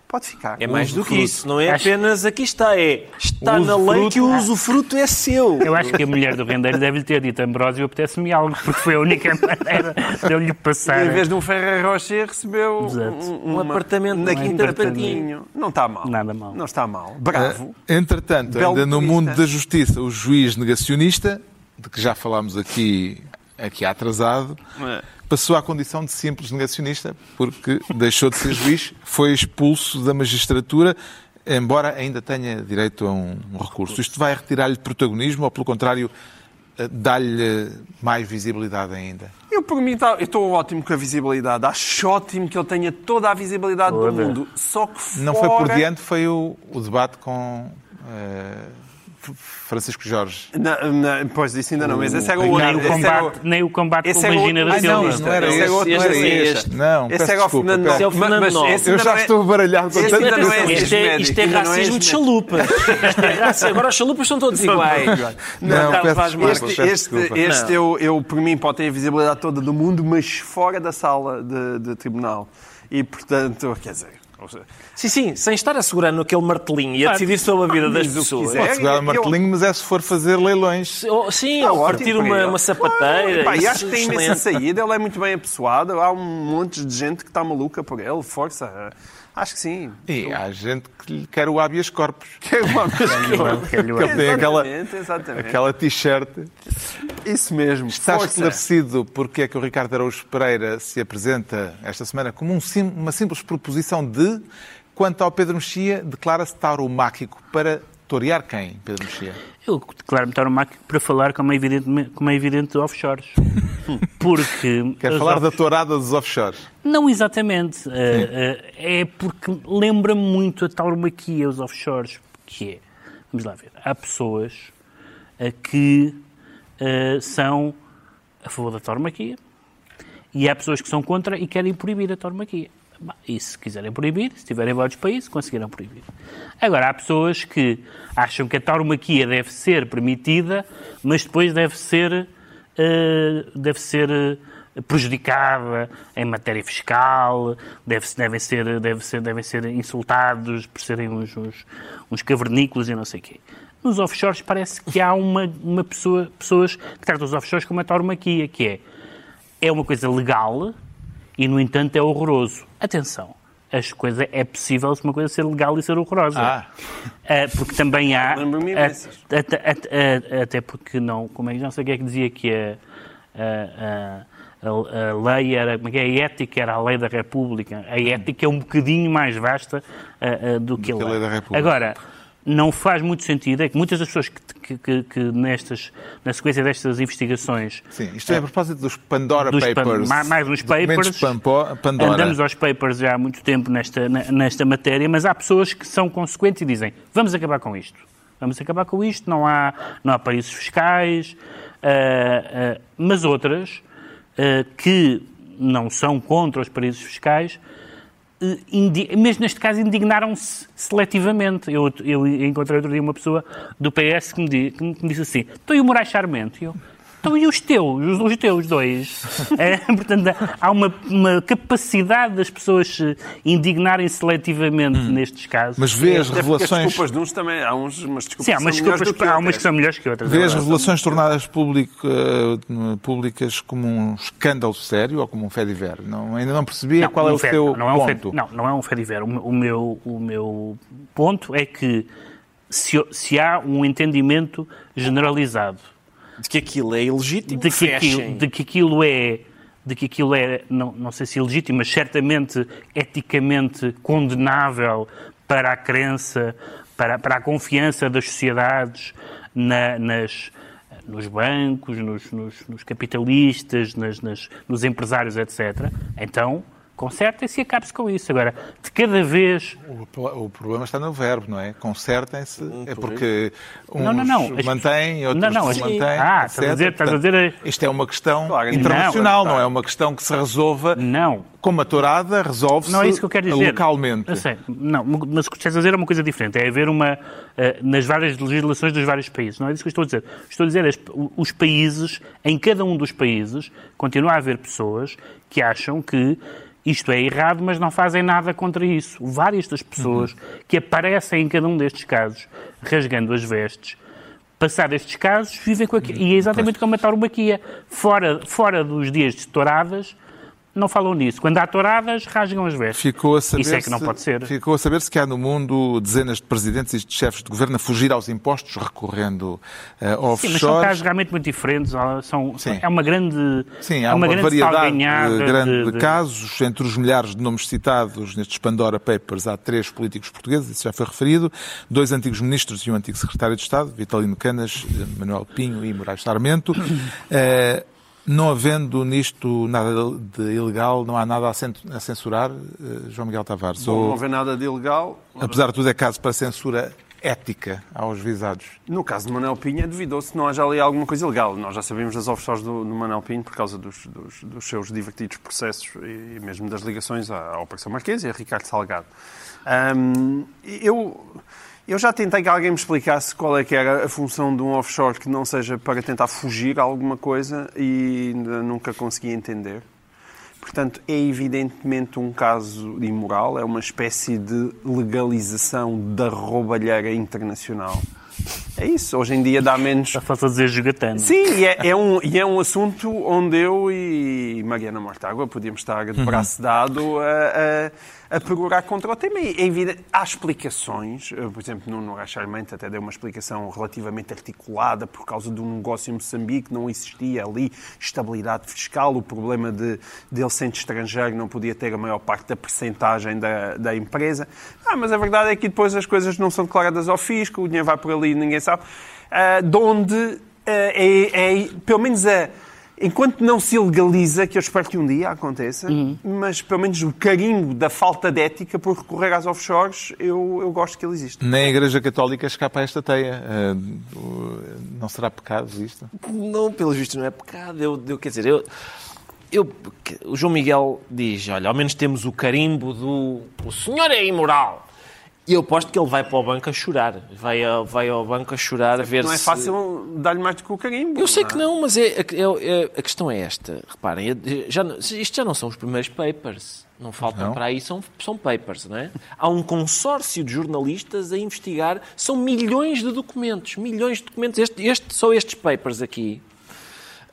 S4: Pode ficar.
S3: É mais do que isso. Não é apenas aqui está. É está na lei que o usufruto é seu.
S5: Eu acho que a mulher do rendeiro deve-lhe ter dito Ambrósio, apetece-me algo, porque foi a única maneira de eu lhe passar.
S4: E, em vez de um Ferreiro Rocher, recebeu um,
S3: um, apartamento na Quinta Patinho.
S4: Não está mal.
S5: Nada mal.
S4: Não está mal. Bravo.
S1: Uh, entretanto, Belo ainda no mundo da justiça, o juiz negacionista, de que já falámos aqui, aqui atrasado, é passou à condição de simples negacionista, porque deixou de ser juiz, foi expulso da magistratura, embora ainda tenha direito a um recurso. Isto vai retirar-lhe protagonismo ou, pelo contrário, eh, dar-lhe mais visibilidade ainda?
S4: Eu, por mim, tá, estou ótimo com a visibilidade. Acho ótimo que ele tenha toda a visibilidade Toda. do mundo. Só que fora...
S1: Não foi por diante, foi o, o debate com... Uh Francisco Jorge.
S4: Não, não, pois disse ainda não, mas esse era o
S5: outro. Nem o combate, nem o combate com a Magina da Silva.
S1: Não, não era esse, outro, não era este. Não,
S4: esse
S1: era o
S4: Fernando
S3: é o Fernando
S1: Eu já estou baralhado com
S4: tanto
S3: Isto é, isto é racismo de chalupas. Agora os chalupas são todos iguais.
S1: Não,
S4: Este, eu, eu, por mim, pode ter a visibilidade toda do mundo, mas fora da sala de tribunal. E, portanto, quer dizer,
S3: Sim, sim, sem estar assegurando aquele martelinho e a decidir sobre a vida das pessoas.
S1: Pode segurar o martelinho, mas é se for fazer leilões.
S3: Sim, ou partir uma, uma sapateira.
S4: e acho que tem imensa saída, ele é muito bem apessoado, há um monte de gente que está maluca por ele, força. Acho que sim.
S1: E há gente que quer o habeas corpus.
S4: Quer o habeas corpus.
S1: que ele tem aquela, aquela t-shirt.
S4: Isso mesmo.
S1: Está Força. esclarecido porque é que o Ricardo Araújo Pereira se apresenta esta semana como um sim, uma simples proposição de, quanto ao Pedro Mexia, declara-se tauromáquico para torear quem, Pedro Mexia?
S5: Eu declaro-me tauromáquico para falar, como é evidente, como é evidente offshores. Porque...
S1: Quer falar da tourada dos offshores?
S5: Não exatamente. Uh, uh, é porque lembra-me muito a tauromaquia, os offshores. Que é, vamos lá ver, há pessoas uh, que são a favor da tauromaquia e há pessoas que são contra e querem proibir a tauromaquia. E se quiserem proibir, se tiverem para isso, conseguirão proibir. Agora, há pessoas que acham que a tauromaquia deve ser permitida, mas depois deve ser eh, deve ser eh, prejudicada em matéria fiscal, deve, devem, ser, deve ser, devem ser insultados por serem uns, uns, uns cavernícolas e não sei o quê. Nos offshores parece que há uma, uma pessoa, pessoas que tratam os offshores como a tauromaquia, que é, é uma coisa legal e, no entanto, é horroroso. Atenção, as coisas é possível uma coisa ser legal e ser horrorosa.
S1: Ah.
S5: Uh, porque também há. Até, até porque não. Como é que não sei o que é que dizia que a, a, a, a lei era. Como é que é? A ética era a lei da República. A ética é um bocadinho mais vasta uh, uh, do que
S1: do
S5: a lei.
S1: lei da República.
S5: Agora não faz muito sentido, é que muitas das pessoas que, que, que nestas, na sequência destas investigações...
S1: Sim, isto é a propósito dos Pandora dos Papers.
S5: Pan, mais uns papers.
S1: Pandora.
S5: Andamos aos papers já há muito tempo nesta, nesta matéria, mas há pessoas que são consequentes e dizem vamos acabar com isto. Vamos acabar com isto, não há, não há paraísos fiscais, uh, uh, mas outras uh, que não são contra os paraísos fiscais mesmo neste caso, indignaram-se seletivamente. Eu, eu encontrei outro dia uma pessoa do PS que me, que me disse assim: estou e o Moraes Charmente. Eu, Então, e os teus? Os, os teus dois? É, portanto, há uma, uma, capacidade das pessoas se indignarem seletivamente hum. nestes casos.
S1: Mas vê as revelações...
S4: As desculpas de uns também... Há uns, umas desculpas
S5: Sim, há umas, desculpas, que há umas que são melhores que outras.
S1: Vê as revelações tornadas público, uh, públicas como um escândalo sério ou como um fediver? Não, ainda não percebi não, qual um é o fé, teu
S5: não, é
S1: um
S5: ponto. não, não é um fediver. O, o, meu, o meu ponto é que se, se há um entendimento generalizado
S3: de que aquilo é ilegítimo,
S5: de que, aquilo, de que aquilo é de que aquilo é, não, não sei se ilegítimo, mas certamente eticamente condenável para a crença, para, para a confiança das sociedades na, nas, nos bancos, nos, nos, nos capitalistas, nas, nas, nos empresários, etc. Então, Consertem-se e acabe-se com isso. Agora, de cada vez.
S1: O, o, problema está no verbo, não é? Consertem-se, é porque uns não, não, não. mantêm, outros não, não, não mantêm. Ah, etc. Estás a dizer, estás a dizer... Isto é uma questão claro, internacional, não, não, é uma questão que se resolva.
S5: Não.
S1: Com a tourada, resolve-se
S5: não é isso que eu quero dizer.
S1: localmente.
S5: Eu sei. Não, mas o que estás a dizer é uma coisa diferente. É haver uma. Uh, nas várias legislações dos vários países. Não é isso que eu estou a dizer. Estou a dizer os países, em cada um dos países, continua a haver pessoas que acham que isto é errado, mas não fazem nada contra isso. Várias das pessoas uhum. que aparecem em cada um destes casos, rasgando as vestes, passado estes casos, vivem com aquilo. E é exatamente como a tauromaquia. Fora, fora dos dias de touradas, não falam nisso. Quando há touradas, rasgam as vestes.
S1: Ficou a saber
S5: Isso é que não pode ser.
S1: Ficou a saber-se que há no mundo dezenas de presidentes e de chefes de governo a fugir aos impostos recorrendo uh, offshore. Sim,
S5: mas são casos realmente muito diferentes. São, Sim. É uma grande
S1: Sim, há
S5: uma,
S1: uma
S5: grande
S1: variedade grande de, de, casos. Entre os milhares de nomes citados nestes Pandora Papers, há três políticos portugueses, isso já foi referido, dois antigos ministros e um antigo secretário de Estado, Vitalino Canas, Manuel Pinho e Moraes Sarmento. Uh, Não havendo nisto nada de ilegal, não há nada a censurar, eh, João Miguel Tavares?
S4: Bom, Ou, não haver nada de ilegal.
S1: Apesar de tudo, é caso para censura ética aos visados?
S4: No caso de Manuel Pinho, é duvidoso se não haja ali alguma coisa ilegal. Nós já sabemos das offshores do, do Manuel Pinho por causa dos, dos, dos, seus divertidos processos e mesmo das ligações à, à Operação Marquês e a Ricardo Salgado. Eu eu já tentei que alguém me explicasse qual é que era a função de um offshore que não seja para tentar fugir a alguma coisa e nunca consegui entender. Portanto, é evidentemente um caso imoral, é uma espécie de legalização da roubalheira internacional. É isso, hoje em dia dá menos.
S5: Está fácil dizer jogatano.
S4: Sim, e é, é, um, e é um assunto onde eu e Mariana Mortágua podíamos estar de braço dado a, a a procurar contra o tema. E, é evidente, há explicações, eh, por exemplo, Nuno Racharmente até deu uma explicação relativamente articulada por causa de um negócio em Moçambique, não existia ali estabilidade fiscal, o problema de, de ele sendo estrangeiro não podia ter a maior parte da percentagem da, da empresa. Ah, mas a verdade é que depois as coisas não são declaradas ao fisco, o dinheiro vai por ali e ninguém sabe. Uh, de onde uh, é, é, pelo menos a enquanto não se legaliza, que eu espero que um dia aconteça, uhum. mas pelo menos o carimbo da falta de ética por recorrer às offshores, eu, eu gosto que ele existe.
S1: Nem a Igreja Católica escapa a esta teia. Uh, não será pecado isto?
S3: Não, pelo visto não é pecado. Eu, eu quer dizer, eu, eu, o João Miguel diz, olha, ao menos temos o carimbo do o senhor é imoral. E eu aposto que ele vai para o banco a chorar. Vai, a, vai ao banco a chorar, a ver
S4: não
S3: se...
S4: Não é fácil dar-lhe mais do que o carimbo.
S3: Eu sei não. que não, mas é, é, é, a questão é esta. Reparem, já, isto já não são os primeiros papers. Não faltam não. para aí, são, são papers, não é? Há um consórcio de jornalistas a investigar. São milhões de documentos. Milhões de documentos. Este, este, só estes papers aqui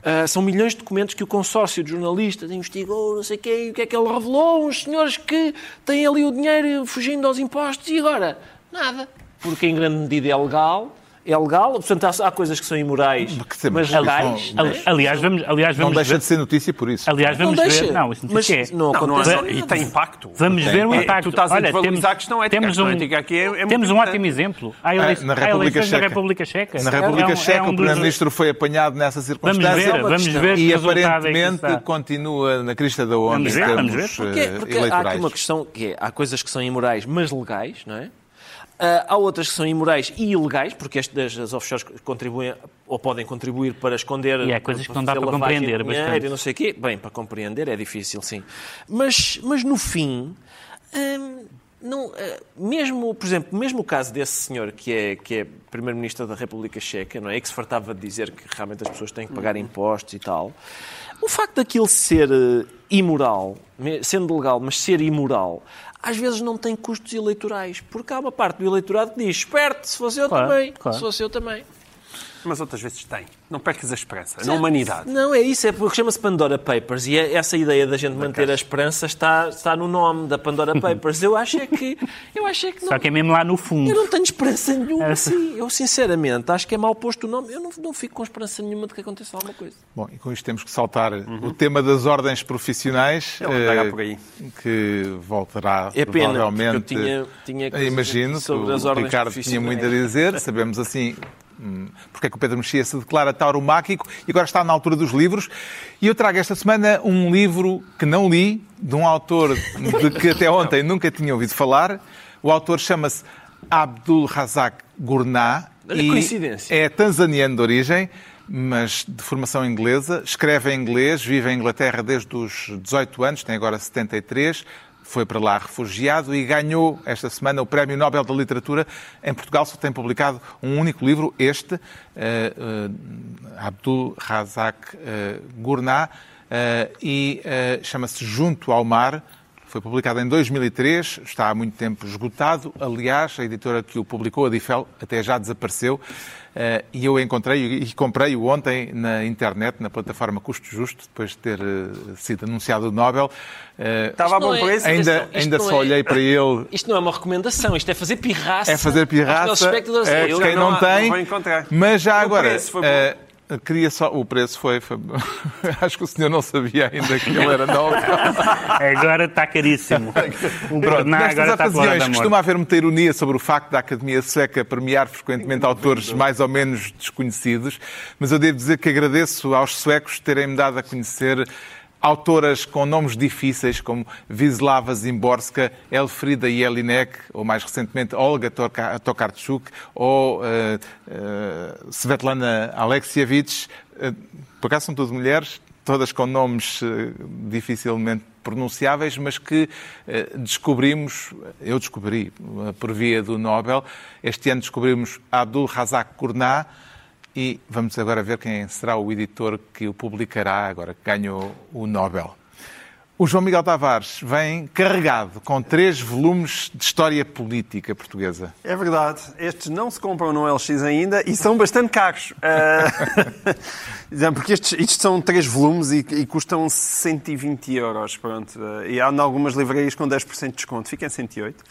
S3: Uh, são milhões de documentos que o consórcio de jornalistas investigou, não sei quem, o que é que ele revelou, uns senhores que têm ali o dinheiro fugindo aos impostos e agora? Nada. Porque em grande medida é legal é legal, portanto há, há coisas que são imorais, que mas legais.
S5: Né? aliás, vamos, aliás, vamos
S1: não deixa
S5: ver...
S1: de ser notícia por isso.
S5: Aliás, vamos
S3: não
S5: ver.
S3: Deixa.
S5: Não, isso não, mas, é.
S4: não, não, não é e tem impacto.
S5: Vamos
S4: tem.
S5: ver o impacto. É, tu
S4: estás Olha, a temos, a questão ética.
S5: Temos um,
S4: ética aqui é, é
S5: temos um ótimo exemplo. Há, ele...
S1: na República
S5: Checa. na República Checa.
S1: Na República é Checa, um, o Primeiro-Ministro foi apanhado nessa circunstância.
S5: Vamos ver, vamos ver
S1: e aparentemente continua na crista da onda em termos
S3: eleitorais. Há aqui uma questão que é, há coisas que são imorais, mas legais, não é? Uh, há outras que são imorais e ilegais, porque estas, as offshores contribuem ou podem contribuir para esconder.
S5: E há coisas que não dá para compreender.
S3: Dinheiro, não sei quê. Bem, para compreender é difícil, sim. Mas, mas no fim, hum, não, eh, mesmo, por exemplo, mesmo o caso desse senhor que é, que é Primeiro-Ministro da República Checa, não é? Que se fartava de dizer que realmente as pessoas têm que pagar impostos e tal. O facto daquilo ser eh, imoral, sendo legal, mas ser imoral, às vezes não tem custos eleitorais. Porque há uma parte do eleitorado que diz: esperto, se fosse eu
S5: Claro,
S3: também.
S5: claro.
S3: Se fosse eu também.
S4: Mas outras vezes tem. Não percas a esperança. Na humanidade.
S3: Não, é isso, é porque chama-se Pandora Papers e é- essa ideia da gente manter a esperança está, está no nome da Pandora Papers. Eu acho é que, eu acho é que não,
S5: Só que é mesmo lá no fundo.
S3: eu não tenho esperança nenhuma.
S5: É.
S3: Sim, eu sinceramente acho que é mal posto o nome. Eu não, não fico com esperança nenhuma de que aconteça alguma coisa.
S1: Bom, e com isto temos que saltar o tema das ordens profissionais,
S4: andará
S1: eh,
S4: por aí.
S1: que voltará
S3: É pena,
S1: provavelmente.
S3: eu tinha- tinha
S1: imagino que
S3: as
S1: o
S3: ordens
S1: Ricardo tinha muito a dizer, sabemos assim porque é que o Pedro Mexia se declara tauromáquico e agora está na altura dos livros. E eu trago esta semana um livro que não li, de um autor de que até ontem nunca tinha ouvido falar. O autor chama-se Abdul Razak Gurnah. E
S3: coincidência.
S1: É tanzaniano de origem, mas de formação inglesa. Escreve em inglês, vive em Inglaterra desde os 18 anos, tem agora 73. Foi para lá refugiado e ganhou esta semana o Prémio Nobel da Literatura. Em Portugal só tem publicado um único livro, este, eh, eh, Abdul Razak eh, Gurnah, e chama-se Junto ao Mar. Foi publicado em 2003, está há muito tempo esgotado. Aliás, a editora que o publicou, a Difel, até já desapareceu. Eh, e eu encontrei e comprei-o ontem na internet, na plataforma Custo Justo, depois de ter eh, sido anunciado o Nobel. Eh,
S4: Estava a bom
S3: é-
S4: preço.
S1: ainda ainda só
S3: é-
S1: olhei para ele.
S3: Isto não é uma recomendação, isto é fazer pirraça.
S1: É fazer pirraça.
S3: espectadores.
S1: É,
S3: Eu-
S1: quem
S4: não
S1: não,
S4: há-
S1: tem.
S4: não vou encontrar.
S1: Mas já agora.
S4: preço foi bom.
S1: Queria só. O preço foi. foi- Acho que o senhor não sabia ainda que ele era Nobel.
S5: Agora está caríssimo. O
S1: Pronto,
S5: Gurnah
S1: nestas
S5: agora fora
S1: ocasiões costuma haver muita ironia sobre o facto da Academia Sueca premiar frequentemente autores mais ou menos desconhecidos, mas eu devo dizer que agradeço aos suecos terem-me dado a conhecer autoras com nomes difíceis como Wisława Zimborska, Elfrida Jelinek, ou mais recentemente Olga Toka- Tokarczuk, ou eh, eh, Svetlana Alexievich. Eh, por acaso são todas mulheres, todas com nomes dificilmente pronunciáveis, mas que descobrimos, eu descobri por via do Nobel, este ano descobrimos Abdul Razak Gurnah e vamos agora ver quem será o editor que o publicará agora que ganhou o Nobel. O João Miguel Tavares vem carregado com três volumes de história política portuguesa.
S4: É verdade. Estes não se compram no LX ainda e são bastante caros. Ah, Porque estes, estes são três volumes e, e custam 120 euros. Pronto. Ah, E há algumas livrarias com 10% de desconto. Fica em 108.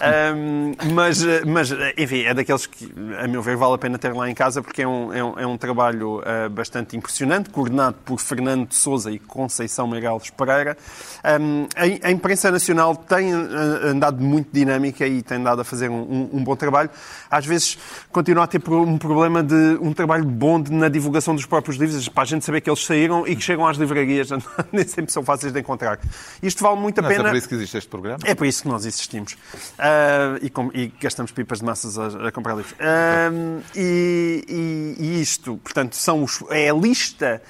S4: Ahm, mas, ah, mas, enfim, é daqueles que, a meu ver, vale a pena ter lá em casa porque é um, é um, é um trabalho ah, bastante impressionante, coordenado por Fernando de Souza e Conceição Meirelles Pereira. Ahm, a, a imprensa nacional tem ah, andado muito dinâmica e tem dado a fazer um, um- um bom trabalho. Às vezes continua a ter um problema de um trabalho bom de- na divulgação dos próprios livros, para a gente saber que eles saíram e que chegam às livrarias, nem sempre são fáceis de encontrar. Isto vale muito a
S1: Não é
S4: pena.
S1: por isso que existe este programa?
S4: É por isso que nós existimos. Ah, e, com- e gastamos pipas de massas a, a comprar livros. Ah, e, e- e isto, portanto, são os- é a lista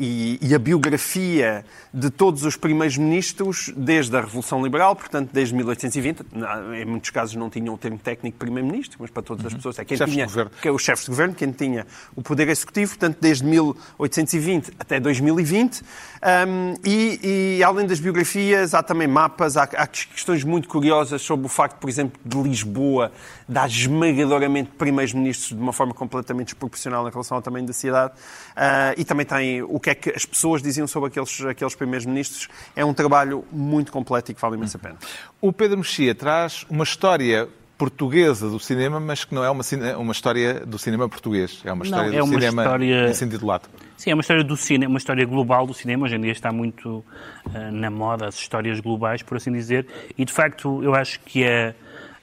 S4: e, e a biografia de todos os primeiros ministros desde a Revolução Liberal, portanto, desde 1820. Na- Em muitos casos não tinham o termo técnico primeiro-ministro, mas para todas as pessoas é quem
S1: Chefes
S4: tinha, que é os chefes de governo, quem tinha o poder executivo, portanto, desde 1820 até 2020. Um, e, e, além das biografias, há também mapas, há, há questões muito curiosas sobre o facto, por exemplo, de Lisboa dar esmagadoramente primeiros ministros de uma forma completamente desproporcional em relação ao tamanho da cidade. Ah, e também tem o que é que as pessoas diziam sobre aqueles, aqueles primeiros ministros. É um trabalho muito completo e que vale imensa pena.
S1: O Pedro Mexia traz uma história portuguesa do cinema, mas que não é uma, uma história do cinema português. É uma
S5: Não,
S1: história
S5: é
S1: do
S5: uma
S1: cinema
S5: história-
S1: em sentido lato.
S5: Sim, é uma história do cinema, uma história global do cinema. Hoje em dia está muito ah, na moda as histórias globais, por assim dizer. E de facto, eu acho que a,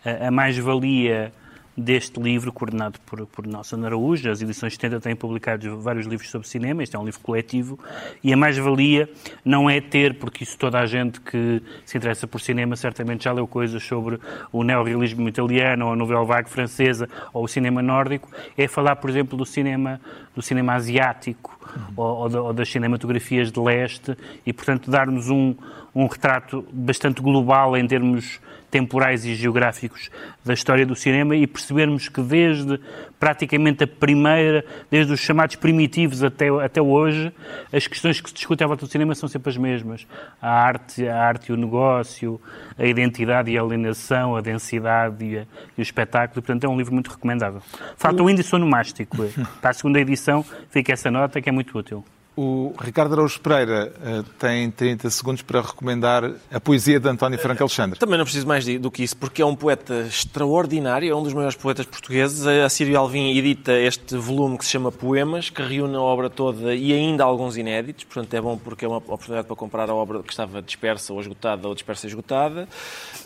S5: a, a mais-valia deste livro, coordenado por, por Nelson Araújo, as edições 70 têm publicado vários livros sobre cinema, este é um livro coletivo, e a mais-valia não é ter, porque isso toda a gente que se interessa por cinema certamente já leu coisas sobre o neorrealismo italiano, ou a novela vague francesa, ou o cinema nórdico, é falar, por exemplo, do cinema, do cinema asiático, ou, ou da- ou das cinematografias de leste, e, portanto, dar-nos um, um retrato bastante global em termos temporais e geográficos da história do cinema e percebermos que desde praticamente a primeira, desde os chamados primitivos até, até hoje, as questões que se discutem à volta do cinema são sempre as mesmas. A arte, a arte e o negócio, a identidade e a alienação, a densidade e, a, e o espetáculo. E, portanto, é um livro muito recomendável. Falta o índice onomástico. Para a segunda edição fica essa nota que é muito útil.
S1: O Ricardo Araújo Pereira uh, tem 30 segundos para recomendar a poesia de António Franco Alexandre.
S3: Também não preciso mais do que isso, porque é um poeta extraordinário, é um dos maiores poetas portugueses. A Sírio Alvim edita este volume que se chama Poemas, que reúne a obra toda e ainda alguns inéditos. Portanto, é bom porque é uma oportunidade para comprar a obra que estava dispersa ou esgotada ou dispersa e esgotada.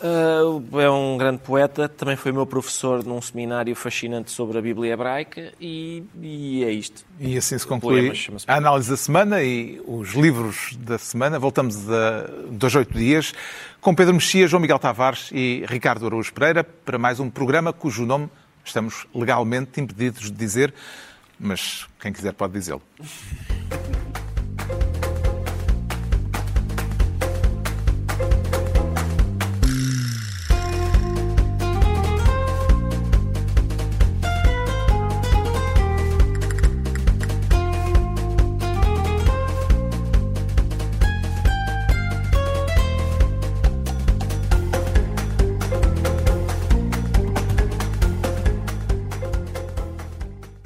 S3: Uh, é um grande poeta, também foi meu professor num seminário fascinante sobre a Bíblia hebraica e, e é isto.
S1: E assim se conclui Poemas, a análise semana e os livros da semana. Voltamos a dois, oito dias com Pedro Mexia, João Miguel Tavares e Ricardo Araújo Pereira para mais um programa cujo nome estamos legalmente impedidos de dizer, mas quem quiser pode dizê-lo.